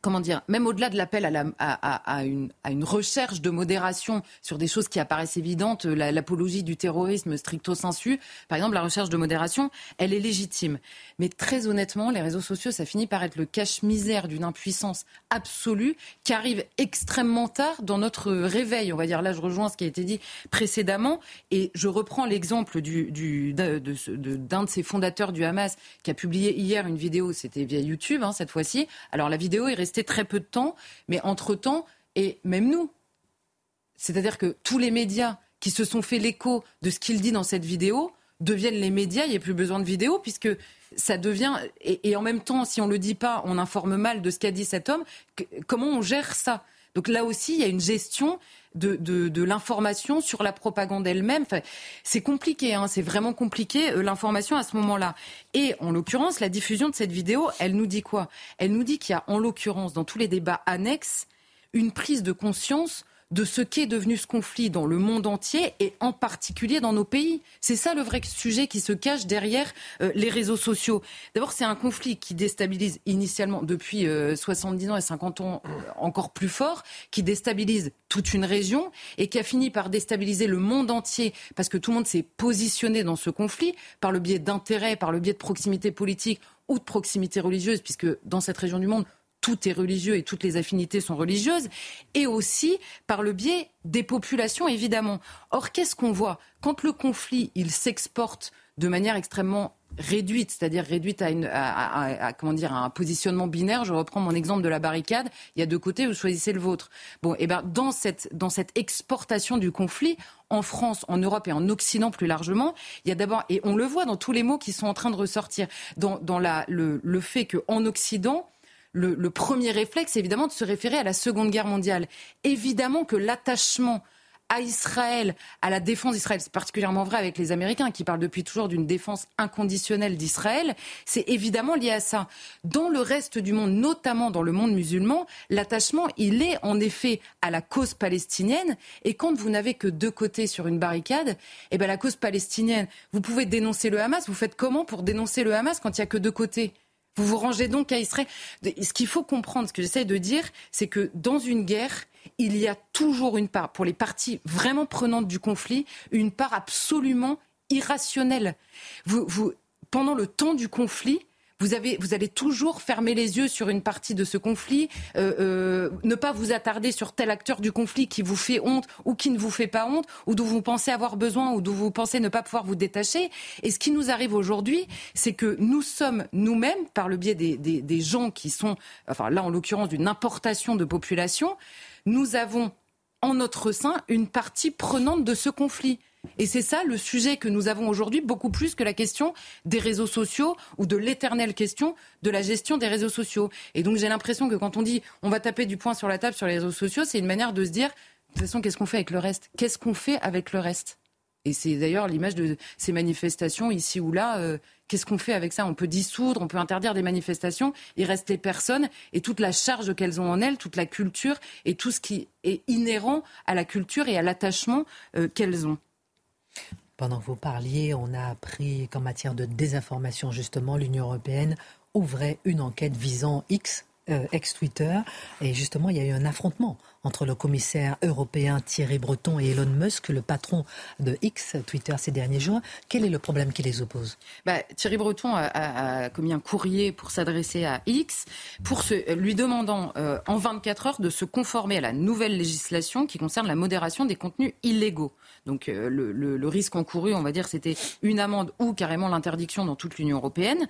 comment dire, même au-delà de l'appel à, une, recherche de modération sur des choses qui apparaissent évidentes, l'apologie du terrorisme stricto sensu, par exemple, la recherche de modération, elle est légitime. Mais très honnêtement, les réseaux sociaux, ça finit par être le cache-misère d'une impuissance absolue qui arrive extrêmement tard dans notre réveil. On va dire, là, je rejoins ce qui a été dit précédemment, et je reprends l'exemple d'un de, de, ces fondateurs du Hamas qui a publié hier une vidéo, c'était via YouTube hein, cette fois-ci. Alors la vidéo est resté très peu de temps, mais entre-temps, et même nous, c'est-à-dire que tous les médias qui se sont fait l'écho de ce qu'il dit dans cette vidéo deviennent les médias, il n'y a plus besoin de vidéo, puisque ça devient... Et, en même temps, si on ne le dit pas, on informe mal de ce qu'a dit cet homme, comment on gère ça? Donc là aussi, il y a une gestion de, l'information sur la propagande elle-même. c'est compliqué, hein, c'est vraiment compliqué euh, l'information à ce moment-là. Et en l'occurrence, la diffusion de cette vidéo, elle nous dit quoi? Elle nous dit qu'il y a en l'occurrence dans tous les débats annexes une prise de conscience de ce qu'est devenu ce conflit dans le monde entier et en particulier dans nos pays. C'est ça le vrai sujet qui se cache derrière euh, les réseaux sociaux. D'abord, c'est un conflit qui déstabilise initialement depuis 70 euh, ans et 50 ans euh, encore plus fort, qui déstabilise toute une région et qui a fini par déstabiliser le monde entier parce que tout le monde s'est positionné dans ce conflit par le biais d'intérêts, par le biais de proximité politique ou de proximité religieuse, puisque dans cette région du monde, tout est religieux et toutes les affinités sont religieuses, et aussi par le biais des populations, évidemment. Or, qu'est-ce qu'on voit? Quand le conflit, il s'exporte de manière extrêmement réduite, c'est-à-dire réduite à, une, comment dire, un positionnement binaire. Je reprends mon exemple de la barricade. Il y a deux côtés, vous choisissez le vôtre. Bon, et eh ben dans cette, dans cette exportation du conflit, en France, en Europe et en Occident plus largement, il y a d'abord, et on le voit dans tous les mots qui sont en train de ressortir, dans, dans la, le, le fait qu'en Occident, le, premier réflexe, évidemment de se référer à la Seconde Guerre mondiale. Évidemment que l'attachement à Israël, à la défense d'Israël, c'est particulièrement vrai avec les Américains qui parlent depuis toujours d'une défense inconditionnelle d'Israël, c'est évidemment lié à ça. Dans le reste du monde, notamment dans le monde musulman, l'attachement, il est en effet à la cause palestinienne. Et quand vous n'avez que deux côtés sur une barricade, eh ben la cause palestinienne, vous pouvez dénoncer le Hamas. Vous faites comment pour dénoncer le Hamas quand il n'y a que deux côtés? Vous vous rangez donc à Israël. Ce qu'il faut comprendre, ce que j'essaie de dire, c'est que dans une guerre, il y a toujours une part, pour les parties vraiment prenantes du conflit, une part absolument irrationnelle. Vous, vous, pendant le temps du conflit, vous, avez, vous allez toujours fermer les yeux sur une partie de ce conflit, euh, euh, ne pas vous attarder sur tel acteur du conflit qui vous fait honte ou qui ne vous fait pas honte, ou d'où vous pensez avoir besoin ou d'où vous pensez ne pas pouvoir vous détacher. Et ce qui nous arrive aujourd'hui, c'est que nous sommes nous-mêmes, par le biais des, des, des gens qui sont, enfin là en l'occurrence d'une importation de population, nous avons en notre sein une partie prenante de ce conflit. Et c'est ça le sujet que nous avons aujourd'hui, beaucoup plus que la question des réseaux sociaux ou de l'éternelle question de la gestion des réseaux sociaux. Et donc j'ai l'impression que quand on dit on va taper du poing sur la table sur les réseaux sociaux, c'est une manière de se dire, de toute façon, qu'est-ce qu'on fait avec le reste? Qu'est-ce qu'on fait avec le reste? Et c'est d'ailleurs l'image de ces manifestations ici ou là. Euh, qu'est-ce qu'on fait avec ça? On peut dissoudre, on peut interdire des manifestations. Il reste les personnes et toute la charge qu'elles ont en elles, toute la culture et tout ce qui est inhérent à la culture et à l'attachement euh, qu'elles ont. Pendant que vous parliez, on a appris qu'en matière de désinformation, justement, l'Union européenne ouvrait une enquête visant X, ex-Twitter. Et justement, il y a eu un affrontement entre le commissaire européen Thierry Breton et Elon Musk, le patron de X, Twitter, ces derniers jours. Quel est le problème qui les oppose? Bah, Thierry Breton a, commis un courrier pour s'adresser à X, pour lui demandant euh, en 24 heures de se conformer à la nouvelle législation qui concerne la modération des contenus illégaux. Donc euh, le risque encouru, on va dire, c'était une amende ou carrément l'interdiction dans toute l'Union européenne.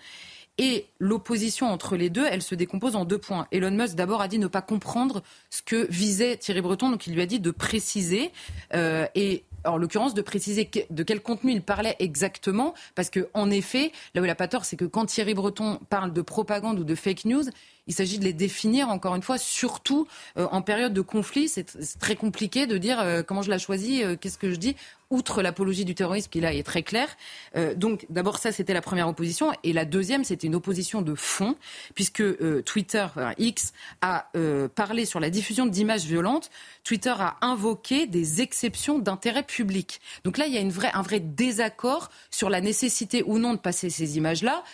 Et l'opposition entre les deux, elle se décompose en deux points. Elon Musk d'abord a dit ne pas comprendre ce que visait Thierry Breton, donc il lui a dit de préciser. Euh, et en l'occurrence, de préciser de quel contenu il parlait exactement, parce que en effet, là où il n'a pas tort, c'est que quand Thierry Breton parle de propagande ou de fake news, il s'agit de les définir, encore une fois, surtout euh, en période de conflit. C'est très compliqué de dire euh, comment je la choisis, qu'est-ce que je dis, outre l'apologie du terrorisme qui là est très claire. donc d'abord ça, c'était la première opposition. Et la deuxième, c'était une opposition de fond, puisque Twitter, X, a parlé sur la diffusion d'images violentes. Twitter a invoqué des exceptions d'intérêt public. Donc là, il y a une vraie, un vrai désaccord sur la nécessité ou non de passer ces images-là.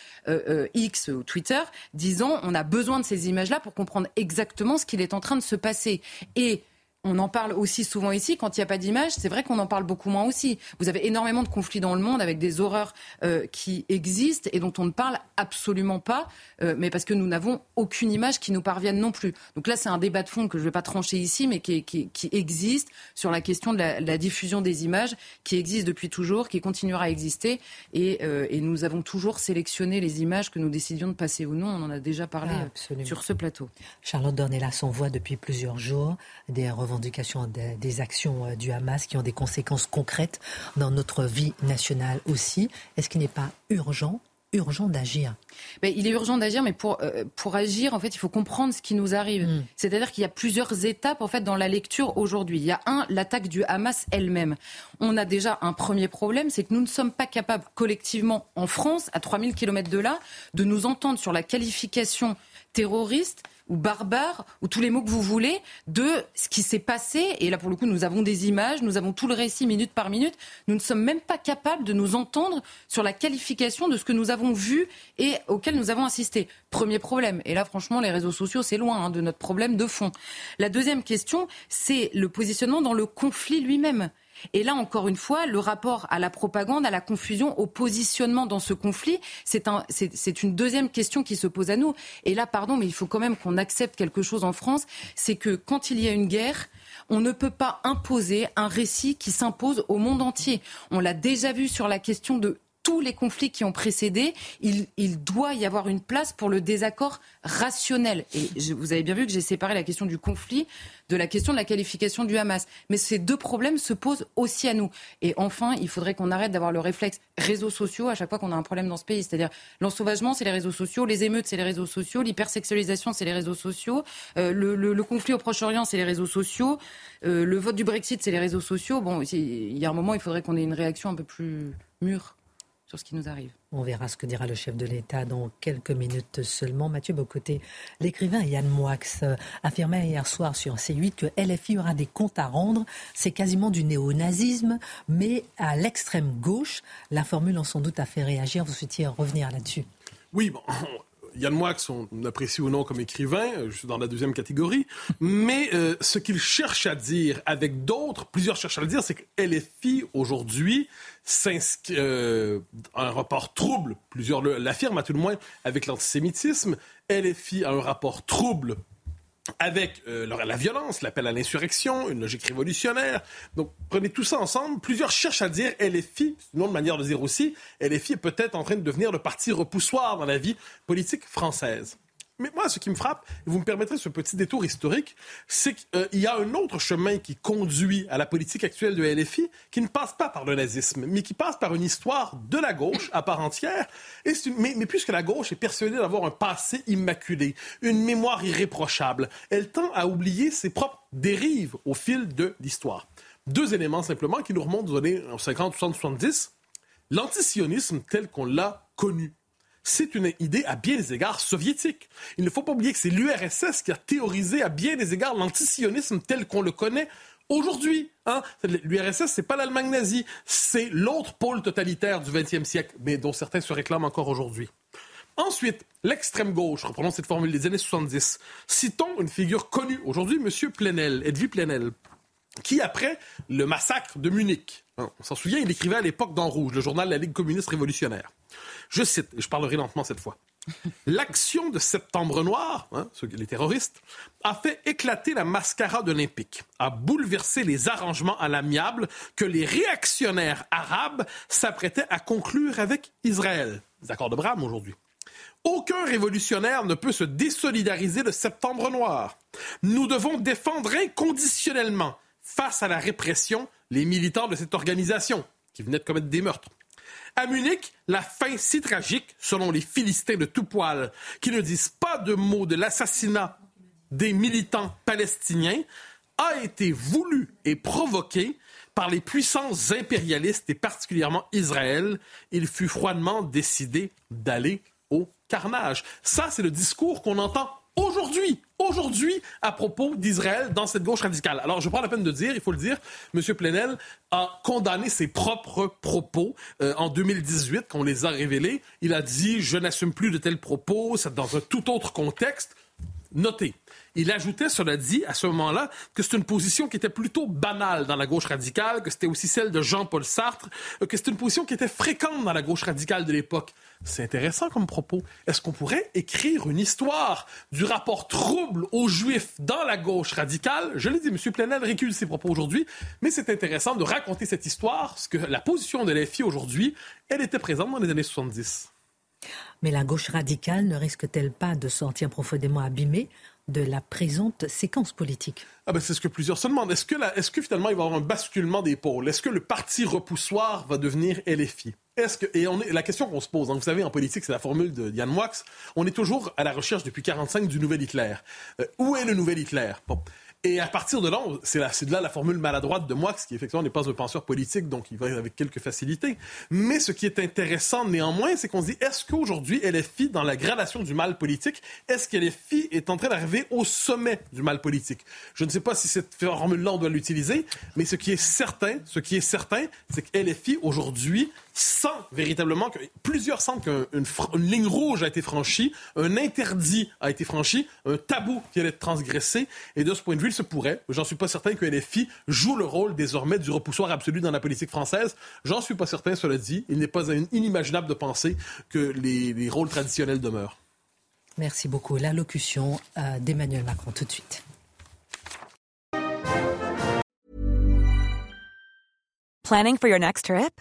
X ou Twitter disant on a besoin de ces images-là pour comprendre exactement ce qu'il est en train de se passer. Et on en parle aussi souvent ici. Quand il n'y a pas d'image, c'est vrai qu'on en parle beaucoup moins aussi. Vous avez énormément de conflits dans le monde avec des horreurs euh, qui existent et dont on ne parle absolument pas, euh, mais parce que nous n'avons aucune image qui nous parvienne non plus. Donc là, c'est un débat de fond que je ne vais pas trancher ici, mais qui, existe sur la question de la, diffusion des images, qui existe depuis toujours, qui continuera à exister. Et, euh, et, nous avons toujours sélectionné les images que nous décidions de passer ou non. On en a déjà parlé sur ce plateau. Charlotte Dornelas, on voit depuis plusieurs jours des revendications des, actions euh, du Hamas qui ont des conséquences concrètes dans notre vie nationale aussi. Est-ce qu'il n'est pas urgent urgent d'agir? Mais il est urgent d'agir, mais pour, euh, pour agir, en fait, il faut comprendre ce qui nous arrive. Hmm. C'est-à-dire qu'il y a plusieurs étapes en fait dans la lecture aujourd'hui. Il y a un, l'attaque du Hamas elle-même. On a déjà un premier problème, c'est que nous ne sommes pas capables collectivement en France, à 3000 km de là, de nous entendre sur la qualification terroriste ou barbare, ou tous les mots que vous voulez, de ce qui s'est passé. Et là, pour le coup, nous avons des images, nous avons tout le récit minute par minute. Nous ne sommes même pas capables de nous entendre sur la qualification de ce que nous avons vu et auquel nous avons assisté. Premier problème. Et là, franchement, les réseaux sociaux, c'est loin hein, de notre problème de fond. La deuxième question, c'est le positionnement dans le conflit lui-même. Et là, encore une fois, le rapport à la propagande, à la confusion, au positionnement dans ce conflit, c'est un, une deuxième question qui se pose à nous. Et là, pardon, mais il faut quand même qu'on accepte quelque chose en France, c'est que quand il y a une guerre, on ne peut pas imposer un récit qui s'impose au monde entier. On l'a déjà vu sur la question de tous les conflits qui ont précédé, il, doit y avoir une place pour le désaccord rationnel. Et vous avez bien vu que j'ai séparé la question du conflit de la question de la qualification du Hamas. Mais ces deux problèmes se posent aussi à nous. Et enfin, il faudrait qu'on arrête d'avoir le réflexe réseaux sociaux à chaque fois qu'on a un problème dans ce pays. C'est-à-dire l'ensauvagement, c'est les réseaux sociaux, les émeutes, c'est les réseaux sociaux, l'hypersexualisation, c'est les réseaux sociaux, euh, le, conflit au Proche-Orient, c'est les réseaux sociaux, euh, le vote du Brexit, c'est les réseaux sociaux. Bon, il y a un moment, il faudrait qu'on ait une réaction un peu plus mûre sur ce qui nous arrive. On verra ce que dira le chef de l'État dans quelques minutes seulement. Mathieu Bocoté, l'écrivain Yann Moix euh, affirmait hier soir sur C8 que LFI aura des comptes à rendre. C'est quasiment du néo-nazisme, mais à l'extrême gauche. La formule en sans doute a fait réagir. Vous souhaitiez revenir là-dessus Oui, bon, Yann Moix, on apprécie ou non comme écrivain, je suis dans la deuxième catégorie, mais euh, ce qu'il cherche à dire avec d'autres, plusieurs cherchent à le dire, c'est que LFI aujourd'hui euh, un rapport trouble, plusieurs l'affirment à tout le moins, avec l'antisémitisme. LFI a un rapport trouble avec euh, la violence, l'appel à l'insurrection, une logique révolutionnaire. Donc, prenez tout ça ensemble. Plusieurs cherchent à dire LFI, c'est une autre manière de dire aussi, LFI est peut-être en train de devenir le parti repoussoir dans la vie politique française. Mais moi, ce qui me frappe, et vous me permettrez ce petit détour historique, c'est qu'il euh, y a un autre chemin qui conduit à la politique actuelle de LFI qui ne passe pas par le nazisme, mais qui passe par une histoire de la gauche à part entière. Mais, mais puisque la gauche est persuadée d'avoir un passé immaculé, une mémoire irréprochable, elle tend à oublier ses propres dérives au fil de l'histoire. Deux éléments simplement qui nous remontent aux années 50, 60, 70. L'antisionisme tel qu'on l'a connu c'est une idée à bien des égards soviétique. Il ne faut pas oublier que c'est l'URSS qui a théorisé à bien des égards l'antisionisme tel qu'on le connaît aujourd'hui. Hein? L'URSS, c'est pas l'Allemagne nazie, c'est l'autre pôle totalitaire du XXe siècle, mais dont certains se réclament encore aujourd'hui. Ensuite, l'extrême gauche, reprenons cette formule des années 70. Citons une figure connue aujourd'hui, M. Plenel, Edwy Plenel, qui, après le massacre de Munich, hein, on s'en souvient, il écrivait à l'époque dans Rouge, le journal de la Ligue communiste révolutionnaire. Je cite, et je parlerai lentement cette fois. L'action de Septembre Noir, hein, les terroristes, a fait éclater la mascarade olympique, a bouleversé les arrangements à l'amiable que les réactionnaires arabes s'apprêtaient à conclure avec Israël. Les accords de Braham aujourd'hui. Aucun révolutionnaire ne peut se désolidariser de Septembre Noir. Nous devons défendre inconditionnellement, face à la répression, les militants de cette organisation, qui venaient de commettre des meurtres. À Munich, la fin si tragique, selon les Philistins de tout poil, qui ne disent pas de mots de l'assassinat des militants palestiniens, a été voulue et provoquée par les puissances impérialistes et particulièrement Israël. Il fut froidement décidé d'aller au carnage. Ça, c'est le discours qu'on entend aujourd'hui, aujourd'hui, à propos d'Israël dans cette gauche radicale. Alors, je prends la peine de dire, il faut le dire, M. Plenel a condamné ses propres propos euh, en 2018, quand on les a révélés. Il a dit, je n'assume plus de tels propos, c'est dans un tout autre contexte. Notez, il ajoutait, cela dit, à ce moment-là, que c'est une position qui était plutôt banale dans la gauche radicale, que c'était aussi celle de Jean-Paul Sartre, euh, que c'était une position qui était fréquente dans la gauche radicale de l'époque. C'est intéressant comme propos. Est-ce qu'on pourrait écrire une histoire du rapport trouble aux Juifs dans la gauche radicale? Je l'ai dit, M. Plenel récule ses propos aujourd'hui, mais c'est intéressant de raconter cette histoire, parce que la position de l'FI aujourd'hui, elle était présente dans les années 70. Mais la gauche radicale ne risque-t-elle pas de sortir profondément abîmée de la présente séquence politique ah ben c'est ce que plusieurs se demandent. Est-ce que, est que finalement il va y avoir un basculement des pôles? Est-ce que le parti repoussoir va devenir LFI est-ce que, et la question qu'on se pose, hein, vous savez, en politique, c'est la formule de Yann Moix, on est toujours à la recherche depuis 45 du nouvel Hitler. Euh, où est le nouvel Hitler? Bon. Et à partir de là, c'est de là la formule maladroite de Moix, qui effectivement n'est pas un penseur politique, donc il va avec quelques facilités. Mais ce qui est intéressant néanmoins, c'est qu'on se dit, est-ce qu'aujourd'hui, LFI, dans la gradation du mal politique, est-ce que LFI est en train d'arriver au sommet du mal politique? Je ne sais pas si cette formule-là, on doit l'utiliser, mais ce qui est certain, ce qui est certain, c'est que LFI, aujourd'hui, sent véritablement que plusieurs sentent qu'une ligne rouge a été franchie, un interdit a été franchi, un tabou qui allait être transgressé. Et de ce point de vue, il se pourrait, j'en suis pas certain que LFI joue le rôle désormais du repoussoir absolu dans la politique française. J'en suis pas certain, cela dit. Il n'est pas inimaginable de penser que les, rôles traditionnels demeurent. Merci beaucoup. L'allocution euh, d'Emmanuel Macron tout de suite. Planning for your next trip?